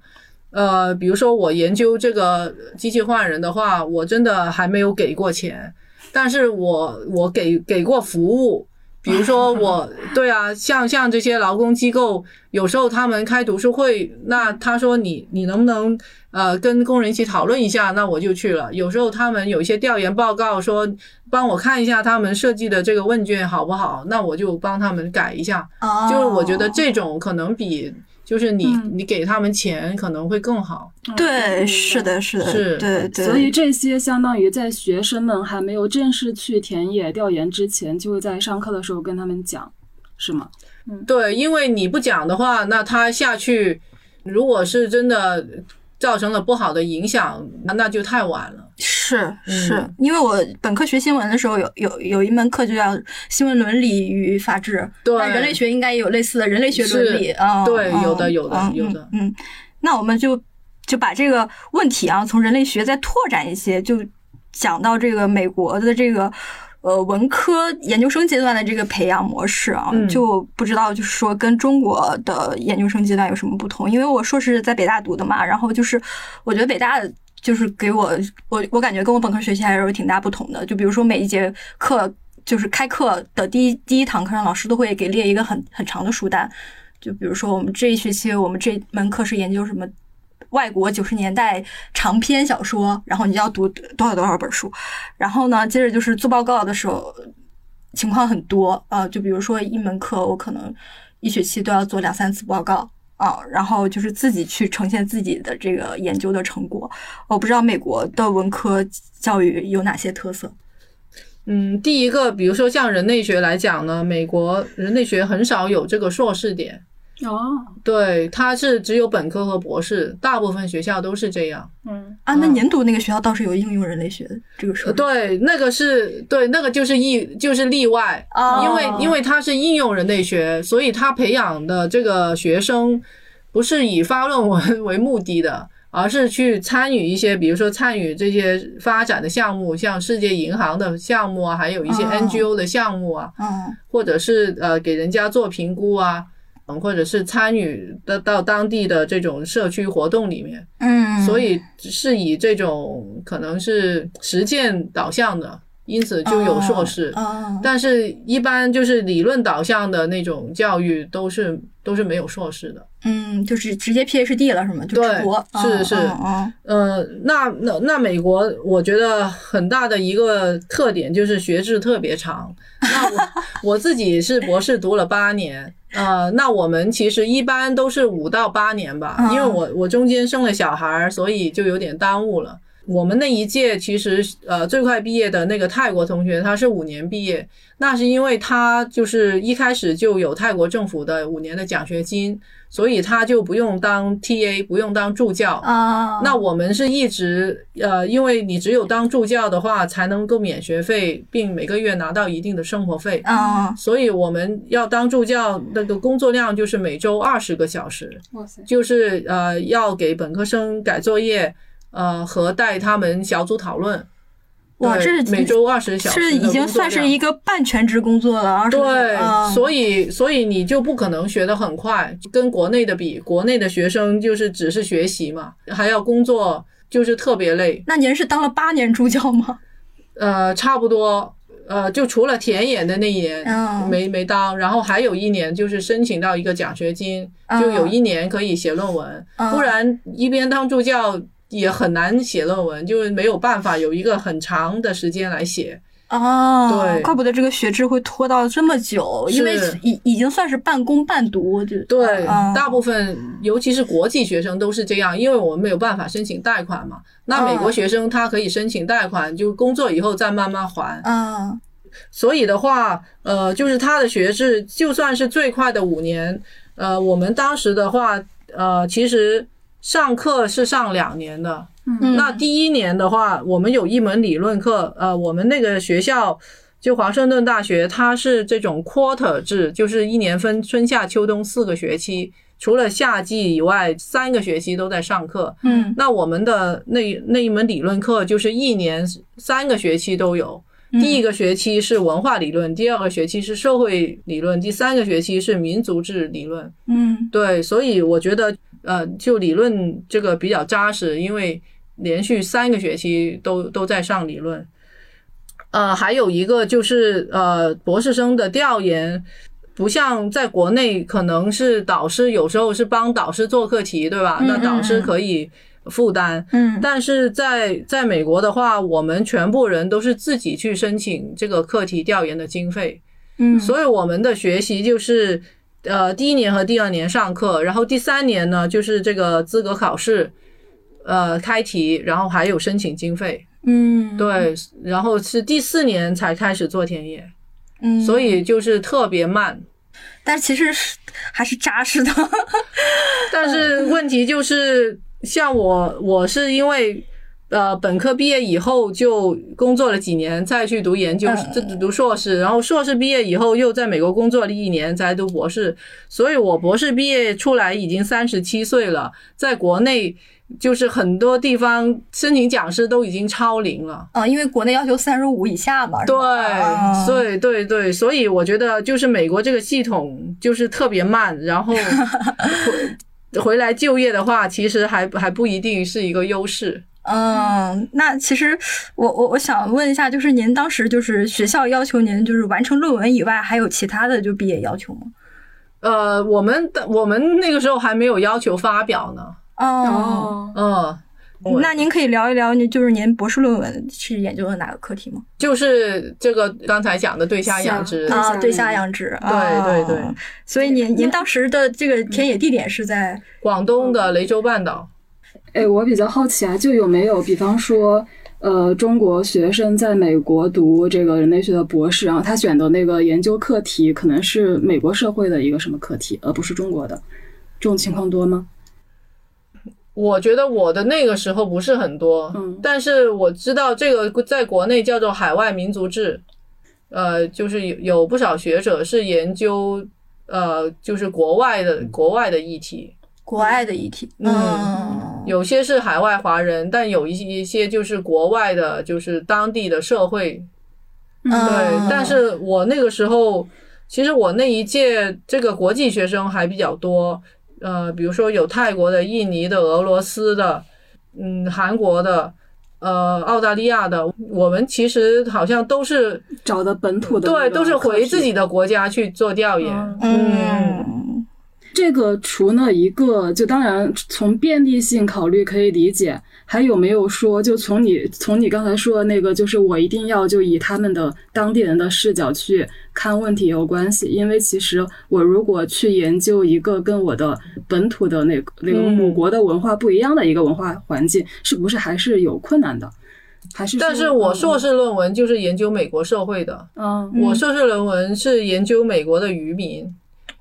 呃，比如说我研究这个机器换人的话，我真的还没有给过钱，但是我我给给过服务。比如说我，对啊，像像这些劳工机构，有时候他们开读书会，那他说你你能不能呃跟工人一起讨论一下，那我就去了。有时候他们有一些调研报告说，帮我看一下他们设计的这个问卷好不好，那我就帮他们改一下。哦就是我觉得这种可能比就是你嗯你给他们钱可能会更好。对，是的，是的，是对对，所以这些相当于在学生们还没有正式去田野调研之前，就会在上课的时候跟他们讲，是吗？对，因为你不讲的话，那他下去如果是真的造成了不好的影响，那那就太晚了。是是。嗯，因为我本科学新闻的时候有有有一门课就叫新闻伦理与法治，对。那人类学应该也有类似的人类学伦理。啊，嗯对有的有的嗯有的。嗯，嗯。那我们就就把这个问题啊，从人类学再拓展一些，就讲到这个美国的这个。呃，文科研究生阶段的这个培养模式啊，嗯。就不知道就是说跟中国的研究生阶段有什么不同？因为我硕士在北大读的嘛，然后就是我觉得北大就是给我我我感觉跟我本科学习还是有挺大不同的。就比如说每一节课，就是开课的第一第一堂课上，老师都会给列一个很很长的书单。就比如说我们这一学期我们这门课是研究什么外国九十年代长篇小说，然后你要读多少多少本书。然后呢，接着就是做报告的时候，情况很多啊、就比如说一门课我可能一学期都要做两三次报告。啊，然后就是自己去呈现自己的这个研究的成果。我不知道美国的文科教育有哪些特色。嗯，第一个，比如说像人类学来讲呢，美国人类学很少有这个硕士点，哦，对，它是只有本科和博士，大部分学校都是这样。嗯，啊，那嗯您读那个学校倒是有应用人类学这个硕士。呃对，那个是对，那个就是例就是例外，哦因为因为它是应用人类学，所以它培养的这个学生不是以发论文为目的的，而是去参与一些，比如说参与这些发展的项目，像世界银行的项目啊，还有一些哦 NGO 的项目啊，嗯或者是呃给人家做评估啊。嗯，或者是参与的到当地的这种社区活动里面，嗯，所以是以这种可能是实践导向的，因此就有硕士。哦，但是，一般就是理论导向的那种教育都是都是没有硕士的。嗯，就是直接 PhD 了是吗？就对直博。是是嗯嗯呃，那那那美国，我觉得很大的一个特点就是学制特别长。那我 我自己是博士读了八年，呃，那我们其实一般都是五到八年吧，因为嗯我我中间生了小孩儿，所以就有点耽误了。我们那一届其实呃最快毕业的那个泰国同学，他是五年毕业，那是因为他就是一开始就有泰国政府的五年的奖学金，所以他就不用当 TA，不用当助教。啊，那我们是一直呃，因为你只有当助教的话，才能够免学费，并每个月拿到一定的生活费。嗯所以我们要当助教，那个工作量就是每周二十个小时，就是呃要给本科生改作业，呃和带他们小组讨论。哇，对这每周二十小时的是已经算是一个半全职工作了，对，嗯所以所以你就不可能学得很快，跟国内的比，国内的学生就是只是学习嘛，还要工作，就是特别累。那您是当了八年助教吗？呃，差不多，呃，就除了田野的那一年、嗯没没当，然后还有一年就是申请到一个奖学金，就有一年可以写论文，嗯不然一边当助教也很难写论文，就是没有办法有一个很长的时间来写。哦，对怪不得这个学制会拖到这么久，因为已已经算是半工半读，就对，嗯大部分尤其是国际学生都是这样，因为我们没有办法申请贷款嘛。那美国嗯学生他可以申请贷款，就工作以后再慢慢还。嗯所以的话，呃，就是他的学制就算是最快的五年，呃，我们当时的话，呃，其实上课是上两年的。嗯，那第一年的话，我们有一门理论课，呃，我们那个学校就华盛顿大学，它是这种 quarter 制，就是一年分春夏秋冬四个学期，除了夏季以外，三个学期都在上课。嗯那我们的那那一门理论课就是一年三个学期都有。第一个学期是文化理论，第二个学期是社会理论，第三个学期是民族志理论。嗯对，所以我觉得呃，就理论这个比较扎实，因为连续三个学期都都在上理论。呃，还有一个就是呃，博士生的调研，不像在国内，可能是导师有时候是帮导师做课题，对吧？那导师可以负担。嗯但是在在美国的话，我们全部人都是自己去申请这个课题调研的经费。嗯，所以我们的学习就是，呃，第一年和第二年上课，然后第三年呢就是这个资格考试，呃，开题，然后还有申请经费，嗯对，然后是第四年才开始做田野，嗯，所以就是特别慢。但其实是还是扎实的，但是问题就是，像我，我是因为。呃，本科毕业以后就工作了几年，再去读研究嗯，这读硕士，然后硕士毕业以后又在美国工作了一年，才读博士。所以我博士毕业出来已经三十七岁了，在国内就是很多地方申请讲师都已经超龄了。啊，因为国内要求三十五以下嘛，对啊，对对对，所以我觉得就是美国这个系统就是特别慢，然后 回回来就业的话，其实还还不一定是一个优势。嗯，那其实我我我想问一下，就是您当时就是学校要求您就是完成论文以外，还有其他的就毕业要求吗？呃，我们的我们那个时候还没有要求发表呢。哦，哦，嗯，那您可以聊一聊，您就是您博士论文是研究的哪个课题吗？就是这个刚才讲的对虾养殖。对啊，对虾养殖对对对哦所以您您当时的这个田野地点是在广东的雷州半岛。哎，我比较好奇啊，就有没有比方说，呃，中国学生在美国读这个人类学的博士，然后他选的那个研究课题可能是美国社会的一个什么课题，而不是中国的，这种情况多吗？我觉得我的那个时候不是很多，嗯但是我知道这个在国内叫做海外民族志，呃，就是有有不少学者是研究，呃，就是国外的国外的议题，国外的议题，嗯有些是海外华人，但有一些一些就是国外的，就是当地的社会，嗯。对。但是我那个时候，其实我那一届这个国际学生还比较多，呃，比如说有泰国的、印尼的、俄罗斯的，嗯，韩国的，呃，澳大利亚的，我们其实好像都是找的本土的对，都是回自己的国家去做调研，嗯这个除了一个，就当然从便利性考虑可以理解，还有没有说，就从你从你刚才说的那个，就是我一定要就以他们的当地人的视角去看问题有关系？因为其实我如果去研究一个跟我的本土的那个那个嗯母国的文化不一样的一个文化环境，是不是还是有困难的？还是？但是我硕士论文就是研究美国社会的，嗯，我硕士论文是研究美国的渔民。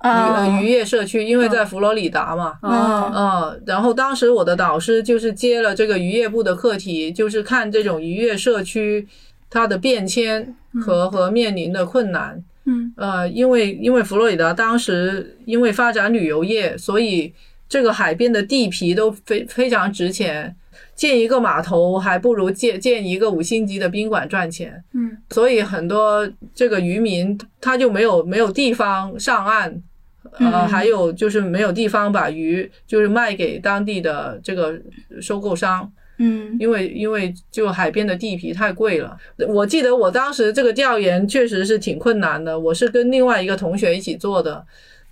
渔渔业社区，因为在佛罗里达嘛，嗯嗯，然后当时我的导师就是接了这个渔业部的课题，就是看这种渔业社区它的变迁和和面临的困难。嗯呃，因为因为佛罗里达当时因为发展旅游业，所以这个海边的地皮都非非常值钱，建一个码头还不如建建一个五星级的宾馆赚钱。嗯所以很多这个渔民他就没有没有地方上岸，呃，嗯还有就是没有地方把鱼就是卖给当地的这个收购商，嗯因为因为就海边的地皮太贵了。我记得我当时这个调研确实是挺困难的，我是跟另外一个同学一起做的。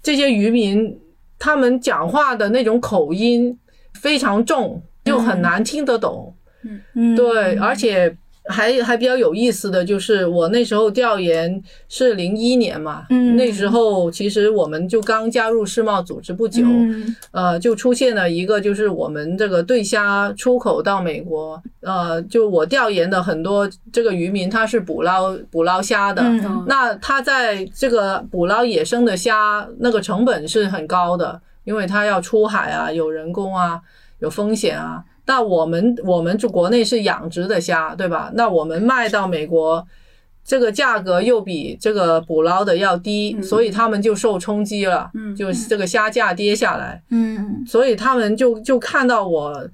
这些渔民他们讲话的那种口音非常重，就很难听得懂。嗯，对，而且还还比较有意思的就是，我那时候调研是零一年嘛，嗯那时候其实我们就刚加入世贸组织不久，嗯呃，就出现了一个就是我们这个对虾出口到美国，呃，就我调研的很多这个渔民他是捕捞捕捞虾的，嗯那他在这个捕捞野生的虾，那个成本是很高的，因为他要出海啊，有人工啊，有风险啊。那我们我们就国内是养殖的虾，对吧？那我们卖到美国，这个价格又比这个捕捞的要低，所以他们就受冲击了，嗯就这个虾价跌下来，嗯所以他们就就看到我。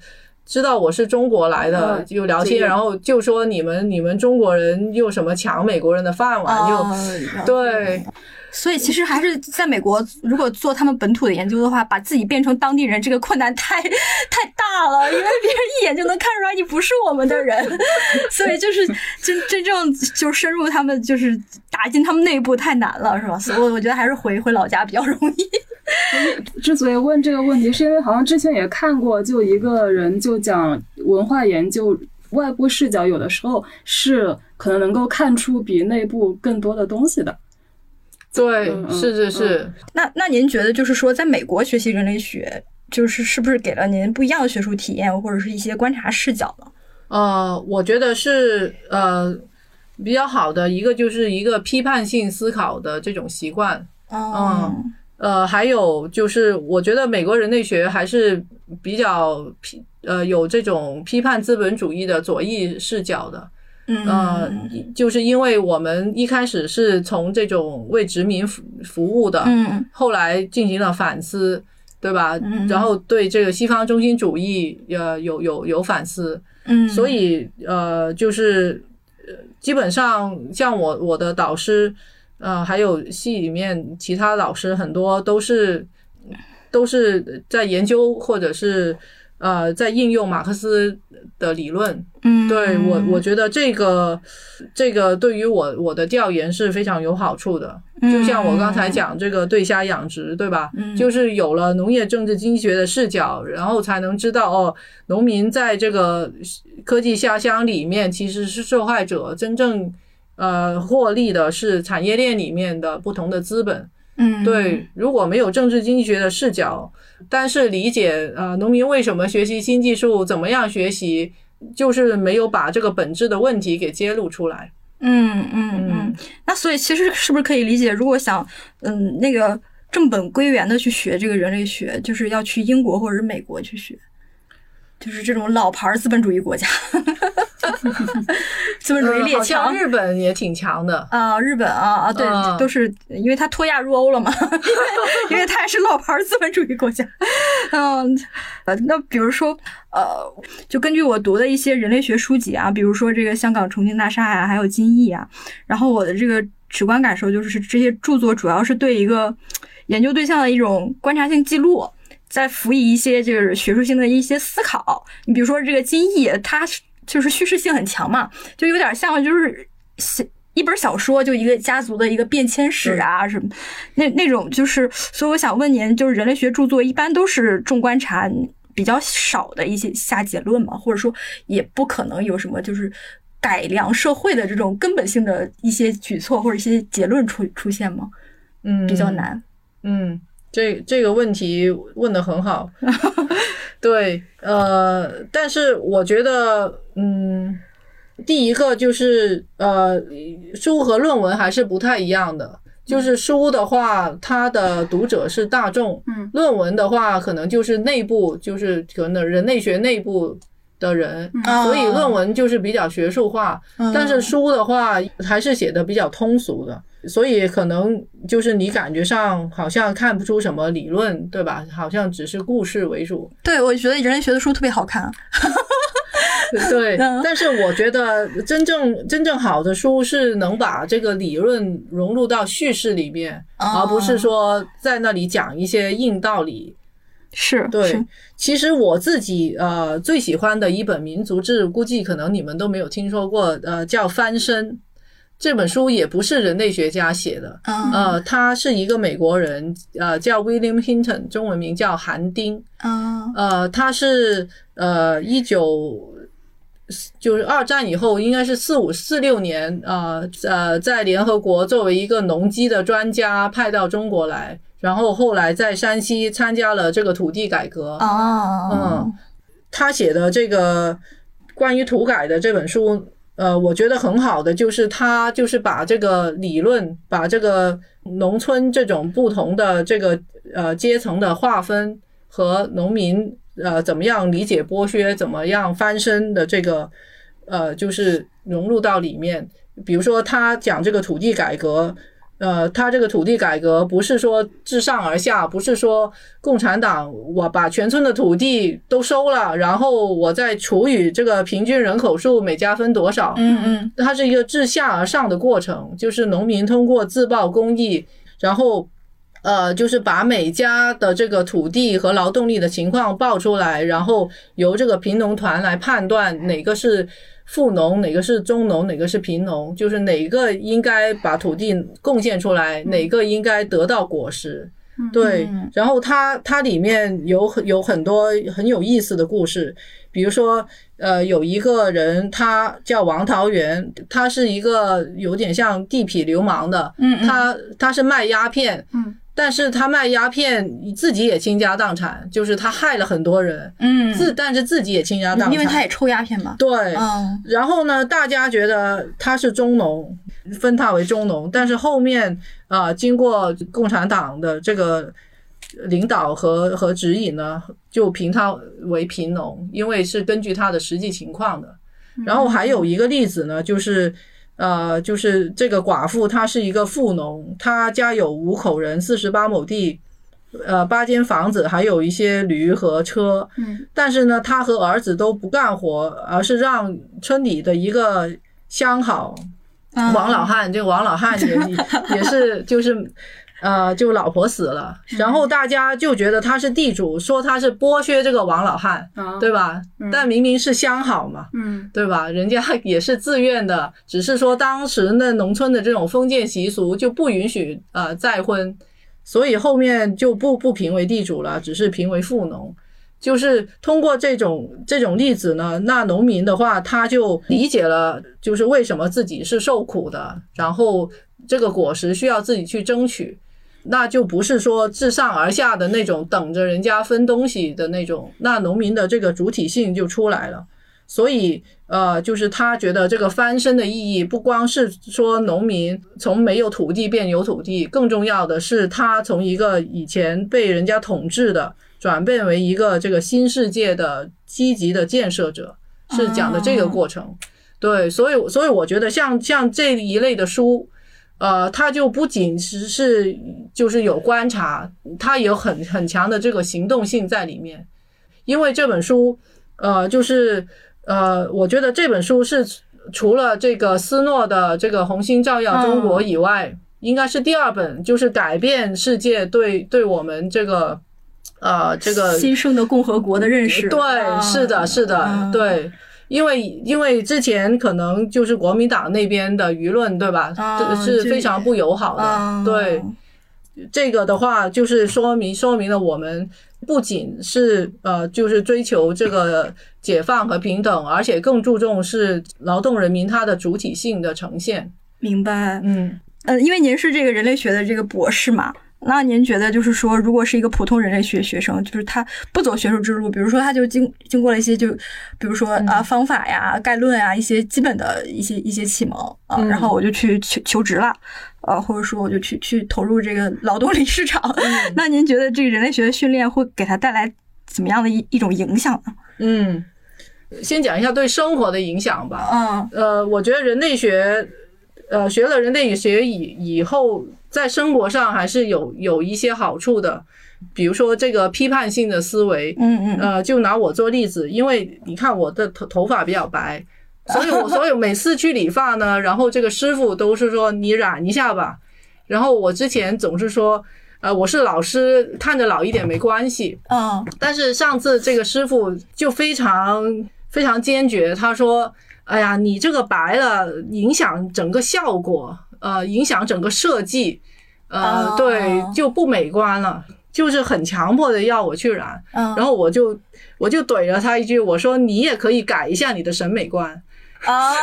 知道我是中国来的，嗯就聊天，然后就说你们你们中国人又什么抢美国人的饭碗？就哦对，所以其实还是在美国，如果做他们本土的研究的话，把自己变成当地人，这个困难太 太大了，因为别人一眼就能看出来你不是我们的人，所以就是真真正就是深入他们，就是打进他们内部太难了，是吧？所以我我觉得还是回回老家比较容易。之所以问这个问题，是因为好像之前也看过，就一个人就讲文化研究外部视角，有的时候是可能能够看出比内部更多的东西的。对，是是是，那那您觉得就是说，在美国学习人类学，就是是不是给了您不一样的学术体验，或者是一些观察视角呢？呃，我觉得是呃比较好的一个，就是一个批判性思考的这种习惯。嗯，呃，还有就是，我觉得美国人类学还是比较批呃有这种批判资本主义的左翼视角的。嗯。呃，就是因为我们一开始是从这种为殖民服服务的，嗯。后来进行了反思，对吧？嗯。然后对这个西方中心主义呃有有有反思，嗯，所以呃就是呃基本上像我我的导师呃还有系里面其他老师很多都是都是在研究或者是呃在应用马克思的理论，嗯，对我，我觉得这个这个对于我我的调研是非常有好处的。就像我刚才讲这个对虾养殖，对吧？嗯就是有了农业政治经济学的视角，然后才能知道哦，农民在这个科技下乡里面其实是受害者，真正呃获利的是产业链里面的不同的资本。嗯，对，如果没有政治经济学的视角，但是理解呃农民为什么学习新技术，怎么样学习，就是没有把这个本质的问题给揭露出来。嗯嗯嗯，那所以其实是不是可以理解，如果想嗯那个正本归源的去学这个人类学，就是要去英国或者是美国去学，就是这种老牌资本主义国家，资本主义列强。日本也挺强的。啊，日本啊啊，对，嗯都是因为它脱亚入欧了嘛，因为因为它也是老牌资本主义国家。嗯，呃，那比如说，呃，就根据我读的一些人类学书籍啊，比如说这个香港重庆大厦呀、还有金翼啊，然后我的这个直观感受就是，这些著作主要是对一个研究对象的一种观察性记录。再辅以一些就是学术性的一些思考，你比如说这个金翼，它是就是叙事性很强嘛，就有点像就是写一本小说，就一个家族的一个变迁史啊什么，那那种就是，所以我想问您，就是人类学著作一般都是重观察比较少的一些下结论嘛，或者说也不可能有什么就是改良社会的这种根本性的一些举措或者一些结论出出现吗？嗯，比较。难。嗯，这这个问题问的很好。对，呃，但是我觉得，嗯，第一个就是呃，书和论文还是不太一样的。就是书的话，它的读者是大众；嗯，论文的话，可能就是内部，就是可能人类学内部的人，嗯所以论文就是比较学术化。嗯但是书的话，还是写的比较通俗的，所以可能就是你感觉上好像看不出什么理论，对吧？好像只是故事为主。对，我觉得人类学的书特别好看。对，嗯但是我觉得真正真正好的书是能把这个理论融入到叙事里面，哦而不是说在那里讲一些硬道理。是，对是，其实我自己呃最喜欢的一本民族志，估计可能你们都没有听说过，呃，叫《翻身》这本书也不是人类学家写的，嗯呃，他是一个美国人，呃，叫 William Hinton，中文名叫韩丁，嗯呃，他是呃一九。就是二战以后，应该是四五四六年，呃呃，在联合国作为一个农机的专家派到中国来，然后后来在山西参加了这个土地改革。哦，嗯，他写的这个关于土改的这本书，呃，我觉得很好的就是他就是把这个理论，把这个农村这种不同的这个呃阶层的划分和农民呃怎么样理解剥削，怎么样翻身的这个呃，就是融入到里面。比如说，他讲这个土地改革，呃，他这个土地改革不是说自上而下，不是说共产党我把全村的土地都收了，然后我再除以这个平均人口数，每家分多少，嗯嗯。它是一个自下而上的过程，就是农民通过自报公益，然后呃，就是把每家的这个土地和劳动力的情况报出来，然后由这个贫农团来判断哪个是富农，哪个是中农，哪个是贫农，就是哪个应该把土地贡献出来，哪个应该得到果实。对嗯，然后它它里面有很有很多很有意思的故事，比如说，呃，有一个人他叫王桃源，他是一个有点像地痞流氓的，嗯嗯。他他是卖鸦片，嗯，但是他卖鸦片自己也倾家荡产，就是他害了很多人，嗯，自但是自己也倾家荡产，因为他也抽鸦片嘛。对，嗯然后呢，大家觉得他是中农，分他为中农，但是后面啊、呃经过共产党的这个领导和和指引呢，就评他为贫农，因为是根据他的实际情况的。然后还有一个例子呢，就是。呃，就是这个寡妇，她是一个富农，她家有五口人，四十八亩地，呃，八间房子，还有一些驴和车。嗯但是呢，她和儿子都不干活，而是让村里的一个相好嗯王老汉，这个王老汉也 也是就是。呃，就老婆死了，然后大家就觉得他是地主，说他是剥削这个王老汉，啊，对吧？但明明是相好嘛，嗯对吧？人家也是自愿的，只是说当时那农村的这种封建习俗就不允许呃再婚，所以后面就不不评为地主了，只是评为富农。就是通过这种这种例子呢，那农民的话他就理解了，就是为什么自己是受苦的，然后这个果实需要自己去争取。那就不是说自上而下的那种等着人家分东西的那种，那农民的这个主体性就出来了。所以，呃，就是他觉得这个翻身的意义，不光是说农民从没有土地变有土地，更重要的是他从一个以前被人家统治的，转变为一个这个新世界的积极的建设者，是讲的这个过程。对，所以，所以我觉得像像这一类的书，呃，他就不仅是是就是有观察，他有很很强的这个行动性在里面。因为这本书，呃，就是呃，我觉得这本书是除了这个斯诺的这个《红星照耀中国》以外，应该是第二本，就是改变世界对对我们这个呃这个新生的共和国的认识。对，啊是的，是的，嗯对。因为因为之前可能就是国民党那边的舆论，对吧？啊是非常不友好的。啊对，这个的话就是说明说明了我们不仅是呃就是追求这个解放和平等，而且更注重是劳动人民他的主体性的呈现。明白。嗯呃，因为您是这个人类学的这个博士嘛，那您觉得就是说，如果是一个普通人类学学生，就是他不走学术之路，比如说他就经经过了一些就，比如说啊、方法呀、概论啊一些基本的一些一些启蒙啊、嗯然后我就去求求职了。呃，或者说我就去去投入这个劳动力市场，那您觉得这个人类学的训练会给他带来怎么样的一一种影响呢？嗯，先讲一下对生活的影响吧。嗯呃，我觉得人类学，呃，学了人类学以以后，在生活上还是有有一些好处的。比如说这个批判性的思维，嗯嗯呃，就拿我做例子，因为你看我的头头发比较白，所以我 所以每次去理发呢，然后这个师傅都是说你染一下吧，然后我之前总是说，呃，我是老师，看着老一点没关系。嗯但是上次这个师傅就非常非常坚决，他说：“哎呀，你这个白了，影响整个效果，呃，影响整个设计，呃，哦对，就不美观了。”就是很强迫的要我去染，嗯，然后我就我就怼了他一句，我说你也可以改一下你的审美观。哦，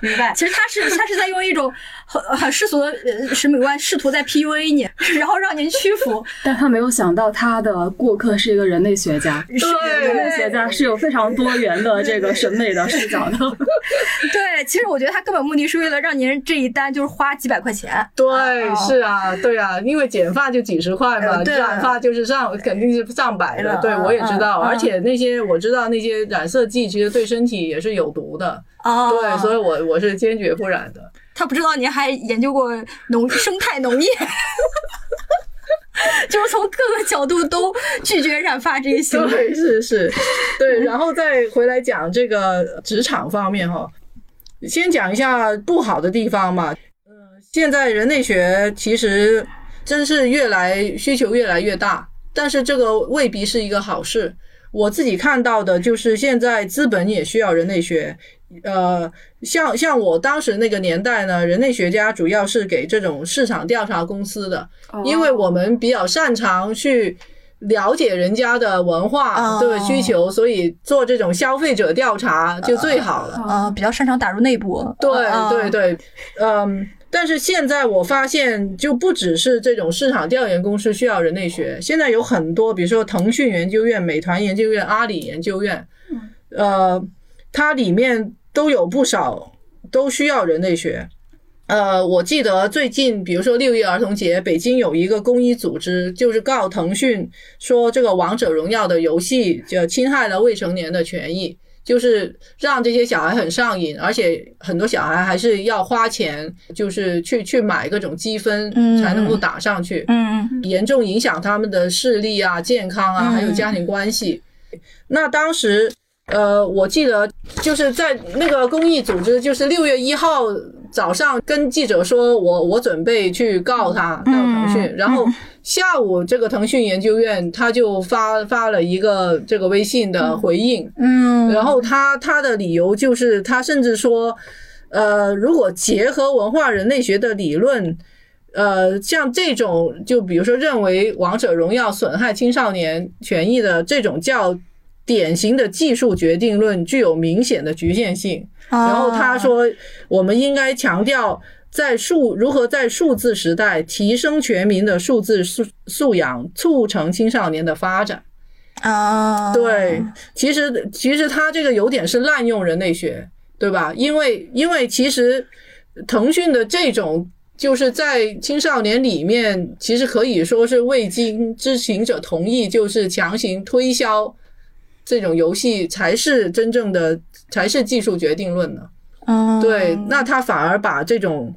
明白。其实他是他是在用一种很很世俗的呃审美观，试图在 PUA 你，然后让您屈服。但他没有想到他的过客是一个人类学家，对人类学家是有非常多元的这个审美的视角的。对，其实我觉得他根本目的是为了让您这一单就是花几百块钱。对，哦是啊，对啊，因为剪发就几十块嘛，染发就是上肯定是上百的。对嗯我也知道，而且那些我知道那些染色剂其实对身体也是有毒的。哦，对，所以我我是坚决不染的。他不知道您还研究过农生态农业，就是从各个角度都拒绝染发这一行为。对，是是，对，然后再回来讲这个职场方面哈，先讲一下不好的地方嘛。嗯，现在人类学其实真是越来需求越来越大，但是这个未必是一个好事。我自己看到的就是现在资本也需要人类学，呃，像像我当时那个年代呢，人类学家主要是给这种市场调查公司的，因为我们比较擅长去了解人家的文化、哦对需求，所以做这种消费者调查就最好了。啊，比较擅长打入内部。对嗯对，对，嗯。但是现在我发现，就不只是这种市场调研公司需要人类学，现在有很多，比如说腾讯研究院、美团研究院、阿里研究院，呃，它里面都有不少都需要人类学。呃，我记得最近，比如说六一儿童节，北京有一个公益组织，就是告腾讯说这个《王者荣耀》的游戏就侵害了未成年的权益，就是让这些小孩很上瘾，而且很多小孩还是要花钱，就是去去买各种积分嗯才能够打上去，嗯嗯严重影响他们的视力啊、健康啊，嗯还有家庭关系。那当时，呃，我记得就是在那个公益组织，就是六月一号早上跟记者说，我我准备去告他，告腾讯，嗯然后下午这个腾讯研究院他就发发了一个这个微信的回应，嗯，然后他他的理由就是，他甚至说，呃，如果结合文化人类学的理论，呃，像这种就比如说认为《王者荣耀》损害青少年权益的这种叫典型的技术决定论，具有明显的局限性。然后他说，我们应该强调。在数如何在数字时代提升全民的数字素素养，促成青少年的发展。啊，对，其实其实他这个有点是滥用人类学，对吧？因为因为其实腾讯的这种就是在青少年里面，其实可以说是未经知情者同意，就是强行推销这种游戏，才是真正的才是技术决定论呢。嗯，对，那他反而把这种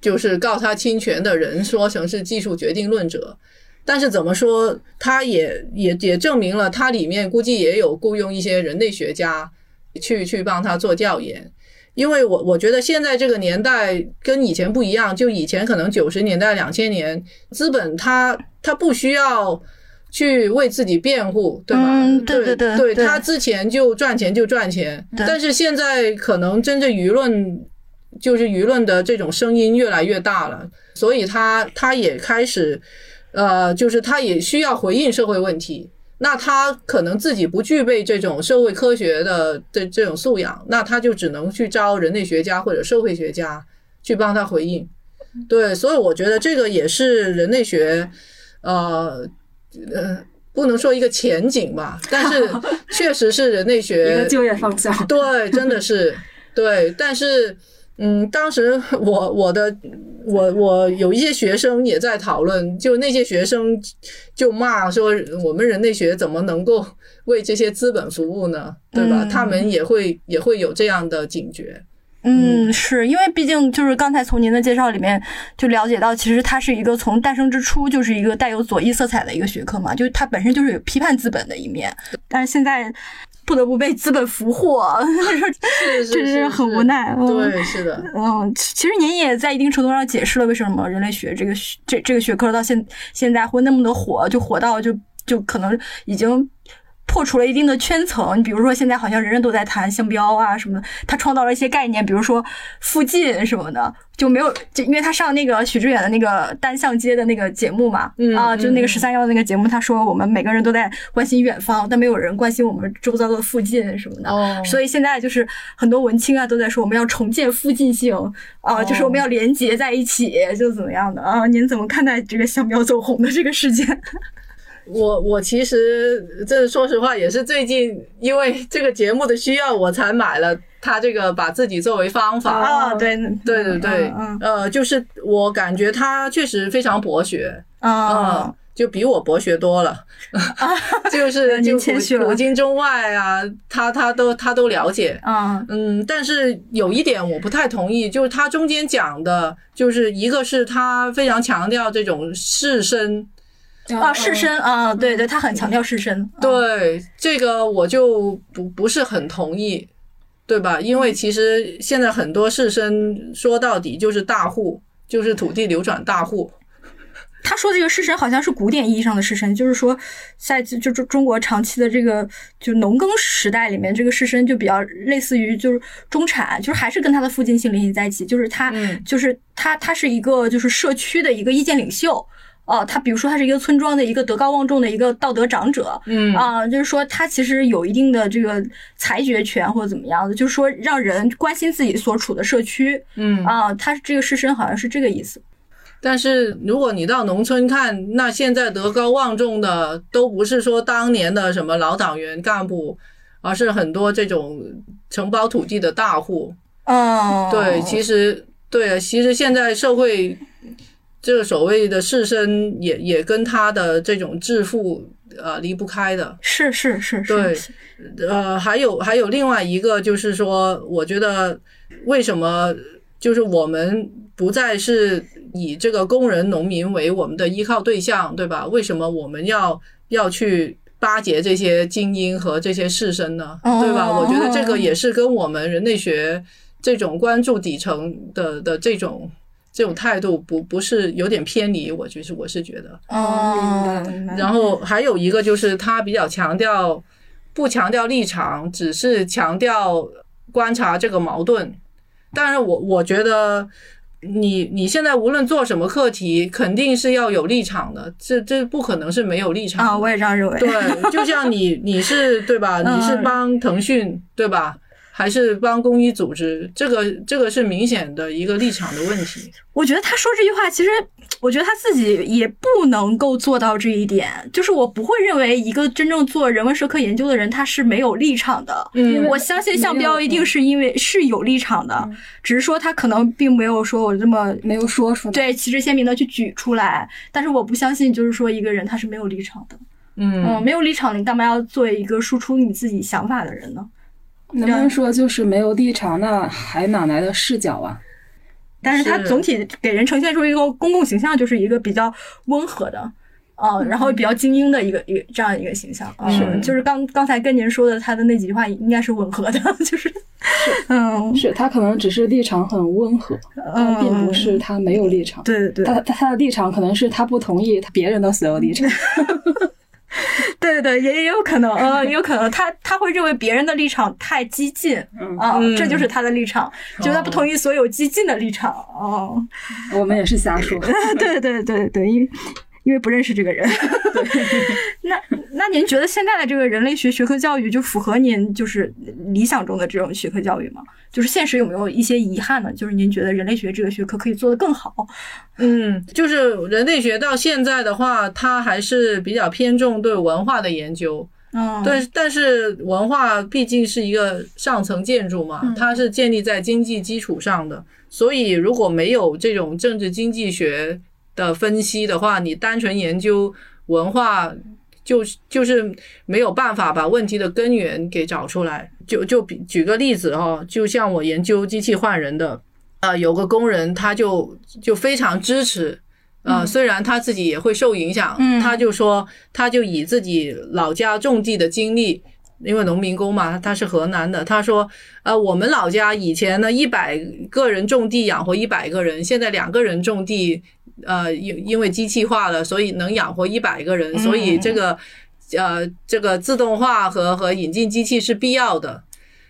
就是告他侵权的人说成是技术决定论者，但是怎么说，他也也也证明了他里面估计也有雇佣一些人类学家去去帮他做调研，因为我我觉得现在这个年代跟以前不一样，就以前可能九十年代、两千年，资本它它不需要。去为自己辩护，对吧？嗯对对对对对他之前就赚钱就赚钱，但是现在可能真正舆论就是舆论的这种声音越来越大了，所以他他也开始，呃，就是他也需要回应社会问题。那他可能自己不具备这种社会科学的的这种素养，那他就只能去招人类学家或者社会学家去帮他回应。对，所以我觉得这个也是人类学，呃呃，不能说一个前景吧，但是确实是人类 一学个就业方向。对，真的是 对，但是嗯，当时我我的我我有一些学生也在讨论，就那些学生就骂说，我们人类学怎么能够为这些资本服务呢？对吧？嗯他们也会也会有这样的警觉。嗯，是因为毕竟就是刚才从您的介绍里面就了解到，其实它是一个从诞生之初就是一个带有左翼色彩的一个学科嘛，就是它本身就是有批判资本的一面，但是现在不得不被资本俘获，确实 是很无奈。嗯、对，是的，嗯，其实您也在一定程度上解释了为什么人类学这个这这个学科到现现在会那么的火，就火到就就可能已经。破除了一定的圈层，你比如说现在好像人人都在谈商标啊什么的，他创造了一些概念，比如说附近什么的，就没有就因为他上那个许志远的那个单向街的那个节目嘛，嗯啊，就那个十三幺那个节目，他说我们每个人都在关心远方，但没有人关心我们周遭的附近什么的，哦所以现在就是很多文青啊都在说我们要重建附近性啊，就是我们要连接在一起，就怎么样的啊？您怎么看待这个香标走红的这个事件？我我其实这说实话也是最近因为这个节目的需要，我才买了他这个把自己作为方法。啊，对对对对，嗯呃，就是我感觉他确实非常博学，啊嗯，就比我博学多了，就是 古古今中外啊，他他都他都了解。啊嗯，但是有一点我不太同意，就是他中间讲的，就是一个是他非常强调这种士绅，啊，士绅啊，对对，他很强调士绅，对这个我就不不是很同意，对吧？因为其实现在很多士绅说到底就是大户，就是土地流转大户。他说这个士绅好像是古典意义上的士绅，就是说在就就中中国长期的这个就农耕时代里面，这个士绅就比较类似于就是中产，就是还是跟他的附近性联系在一起，就是他、嗯就是他他是一个就是社区的一个意见领袖。哦，他比如说他是一个村庄的一个德高望重的一个道德长者，嗯啊、就是说他其实有一定的这个裁决权或者怎么样的，就是说让人关心自己所处的社区，嗯啊、他这个士绅好像是这个意思。但是如果你到农村看，那现在德高望重的都不是说当年的什么老党员干部，而是很多这种承包土地的大户。哦，对，其实对，其实现在社会这个所谓的士绅也也跟他的这种致富呃离不开的。是是是是，对呃，还有还有另外一个就是说，我觉得为什么就是我们不再是以这个工人农民为我们的依靠对象，对吧？为什么我们要要去巴结这些精英和这些士绅呢？哦对吧？我觉得这个也是跟我们人类学这种关注底层的的这种。这种态度不不是有点偏离，我就是我是觉得，哦，然后还有一个就是他比较强调不强调立场，只是强调观察这个矛盾。但是我我觉得你你现在无论做什么课题，肯定是要有立场的，这这不可能是没有立场的。啊，我也这样认为。对，就像你你是对吧？嗯你是帮腾讯对吧？还是帮公益组织？这个这个是明显的一个立场的问题。我觉得他说这句话，其实我觉得他自己也不能够做到这一点。就是我不会认为一个真正做人文社科研究的人，他是没有立场的。嗯我相信项彪一定是因为是有立场的，只是说他可能并没有说我这么没有说出来。对旗帜鲜明的去举出来。但是我不相信，就是说一个人他是没有立场的。嗯，嗯，没有立场，你干嘛要做一个输出你自己想法的人呢？能不能说就是没有立场，那还哪来的视角啊？但是他总体给人呈现出一个公共形象，就是一个比较温和的，啊、然后比较精英的一个一个这样一个形象。啊是就是刚刚才跟您说的他的那几句话应该是吻合的，就是，嗯是他可能只是立场很温和，但并不是他没有立场。对对对他他他的立场可能是他不同意他别人的所有立场。对对，也也有可能，嗯，也有可能他他会认为别人的立场太激进，嗯。啊、嗯。这就是他的立场，就是他不同意所有激进的立场，哦、我们也是瞎说。对对对对，因为因为不认识这个人。那那您觉得现在的这个人类学学科教育就符合您就是理想中的这种学科教育吗？就是现实有没有一些遗憾呢？就是您觉得人类学这个学科可以做得更好？嗯，就是人类学到现在的话，它还是比较偏重对文化的研究。嗯，但但是文化毕竟是一个上层建筑嘛，它是建立在经济基础上的，所以如果没有这种政治经济学的分析的话，你单纯研究文化，就就是没有办法把问题的根源给找出来。就就比举个例子哈，就像我研究机器换人的，啊，有个工人他就就非常支持。呃，虽然他自己也会受影响，嗯他就说，他就以自己老家种地的经历，因为农民工嘛，他是河南的，他说，呃，我们老家以前呢，一百个人种地养活一百个人，现在两个人种地，呃，因因为机器化了，所以能养活一百个人，所以这个，呃，这个自动化和和引进机器是必要的，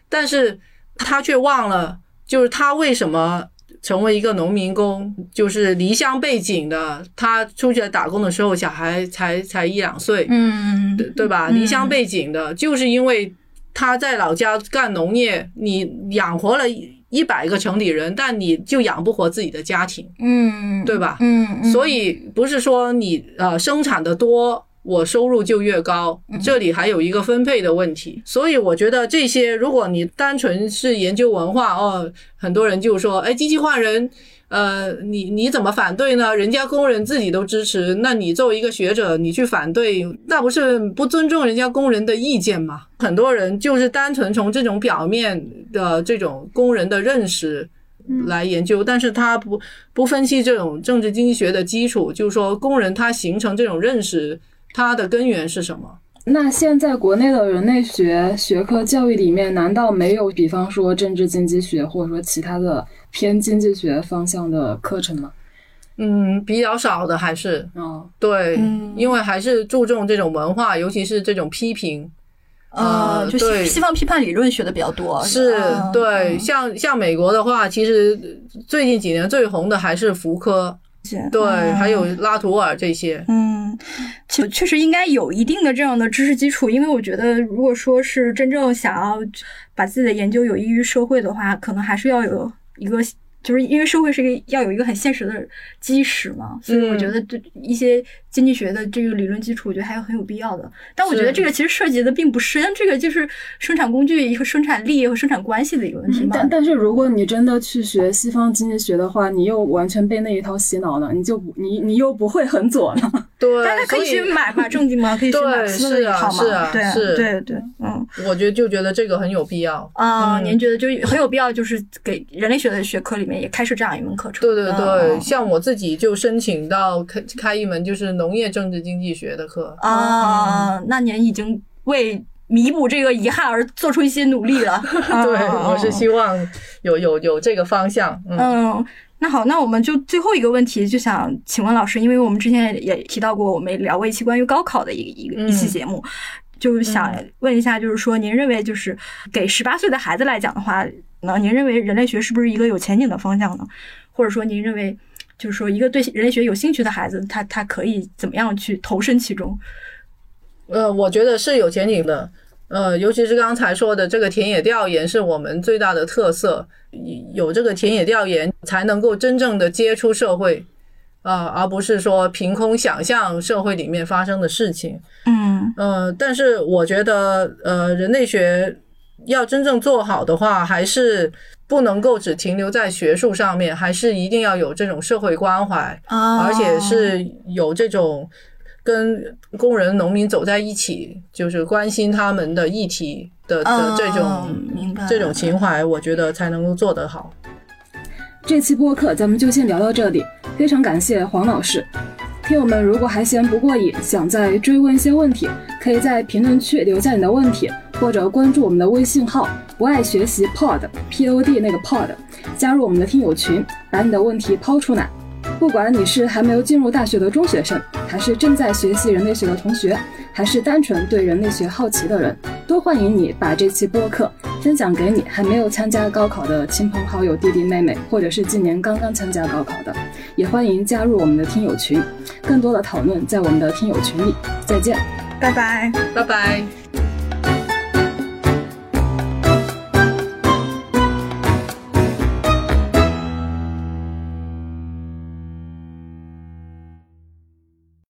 但是他却忘了，就是他为什么。成为一个农民工，就是离乡背井的。他出去打工的时候，小孩才才一两岁，嗯，对对吧？离乡背井的，就是因为他在老家干农业，你养活了一百个城里人，但你就养不活自己的家庭，嗯，对吧？嗯，所以不是说你呃生产的多。我收入就越高，这里还有一个分配的问题，所以我觉得这些，如果你单纯是研究文化哦，很多人就说，哎，机器换人，呃，你你怎么反对呢？人家工人自己都支持，那你作为一个学者，你去反对，那不是不尊重人家工人的意见吗？很多人就是单纯从这种表面的这种工人的认识来研究，但是他不不分析这种政治经济学的基础，就是说工人他形成这种认识。它的根源是什么？那现在国内的人类学学科教育里面，难道没有比方说政治经济学，或者说其他的偏经济学方向的课程吗？嗯，比较少的还是，嗯，对，因为还是注重这种文化，尤其是这种批评，呃，就西西方批判理论学的比较多。是，对，像像美国的话，其实最近几年最红的还是福柯。对，还有拉图尔这些，嗯，确确实应该有一定的这样的知识基础，因为我觉得，如果说是真正想要把自己的研究有益于社会的话，可能还是要有一个。就是因为社会是一个要有一个很现实的基石嘛，所以我觉得对一些经济学的这个理论基础，我觉得还是很有必要的。但我觉得这个其实涉及的并不深，这个就是生产工具和生产力和生产关系的一个问题嘛。但但是如果你真的去学西方经济学的话，你又完全被那一套洗脑了，你就你你又不会很左了。对，大家可以去买嘛，正经嘛，可以去买是啊，是啊，对对对，嗯，我觉得就觉得这个很有必要啊。您觉得就很有必要，就是给人类学的学科里面也开设这样一门课程？对对对，像我自己就申请到开开一门就是农业政治经济学的课啊。那您已经为弥补这个遗憾而做出一些努力了。对，我是希望有有有这个方向。嗯。那好，那我们就最后一个问题，就想请问老师，因为我们之前也提到过，我们聊过一期关于高考的一一个一期节目，就想问一下，就是说您认为，就是给十八岁的孩子来讲的话，那您认为人类学是不是一个有前景的方向呢？或者说您认为，就是说一个对人类学有兴趣的孩子，他他可以怎么样去投身其中？呃，我觉得是有前景的。呃，尤其是刚才说的这个田野调研是我们最大的特色，有这个田野调研才能够真正的接触社会，啊，而不是说凭空想象社会里面发生的事情。嗯，呃，但是我觉得，呃，人类学要真正做好的话，还是不能够只停留在学术上面，还是一定要有这种社会关怀，而且是有这种。跟工人、农民走在一起，就是关心他们的议题的的这种这种情怀，我觉得才能够做得好。这期播客咱们就先聊到这里，非常感谢黄老师。听友们如果还嫌不过瘾，想再追问一些问题，可以在评论区留下你的问题，或者关注我们的微信号“不爱学习 Pod P O D” 那个 Pod，加入我们的听友群，把你的问题抛出来。不管你是还没有进入大学的中学生，还是正在学习人类学的同学，还是单纯对人类学好奇的人，都欢迎你把这期播客分享给你还没有参加高考的亲朋好友、弟弟妹妹，或者是今年刚刚参加高考的，也欢迎加入我们的听友群，更多的讨论在我们的听友群里。再见，拜拜，拜拜。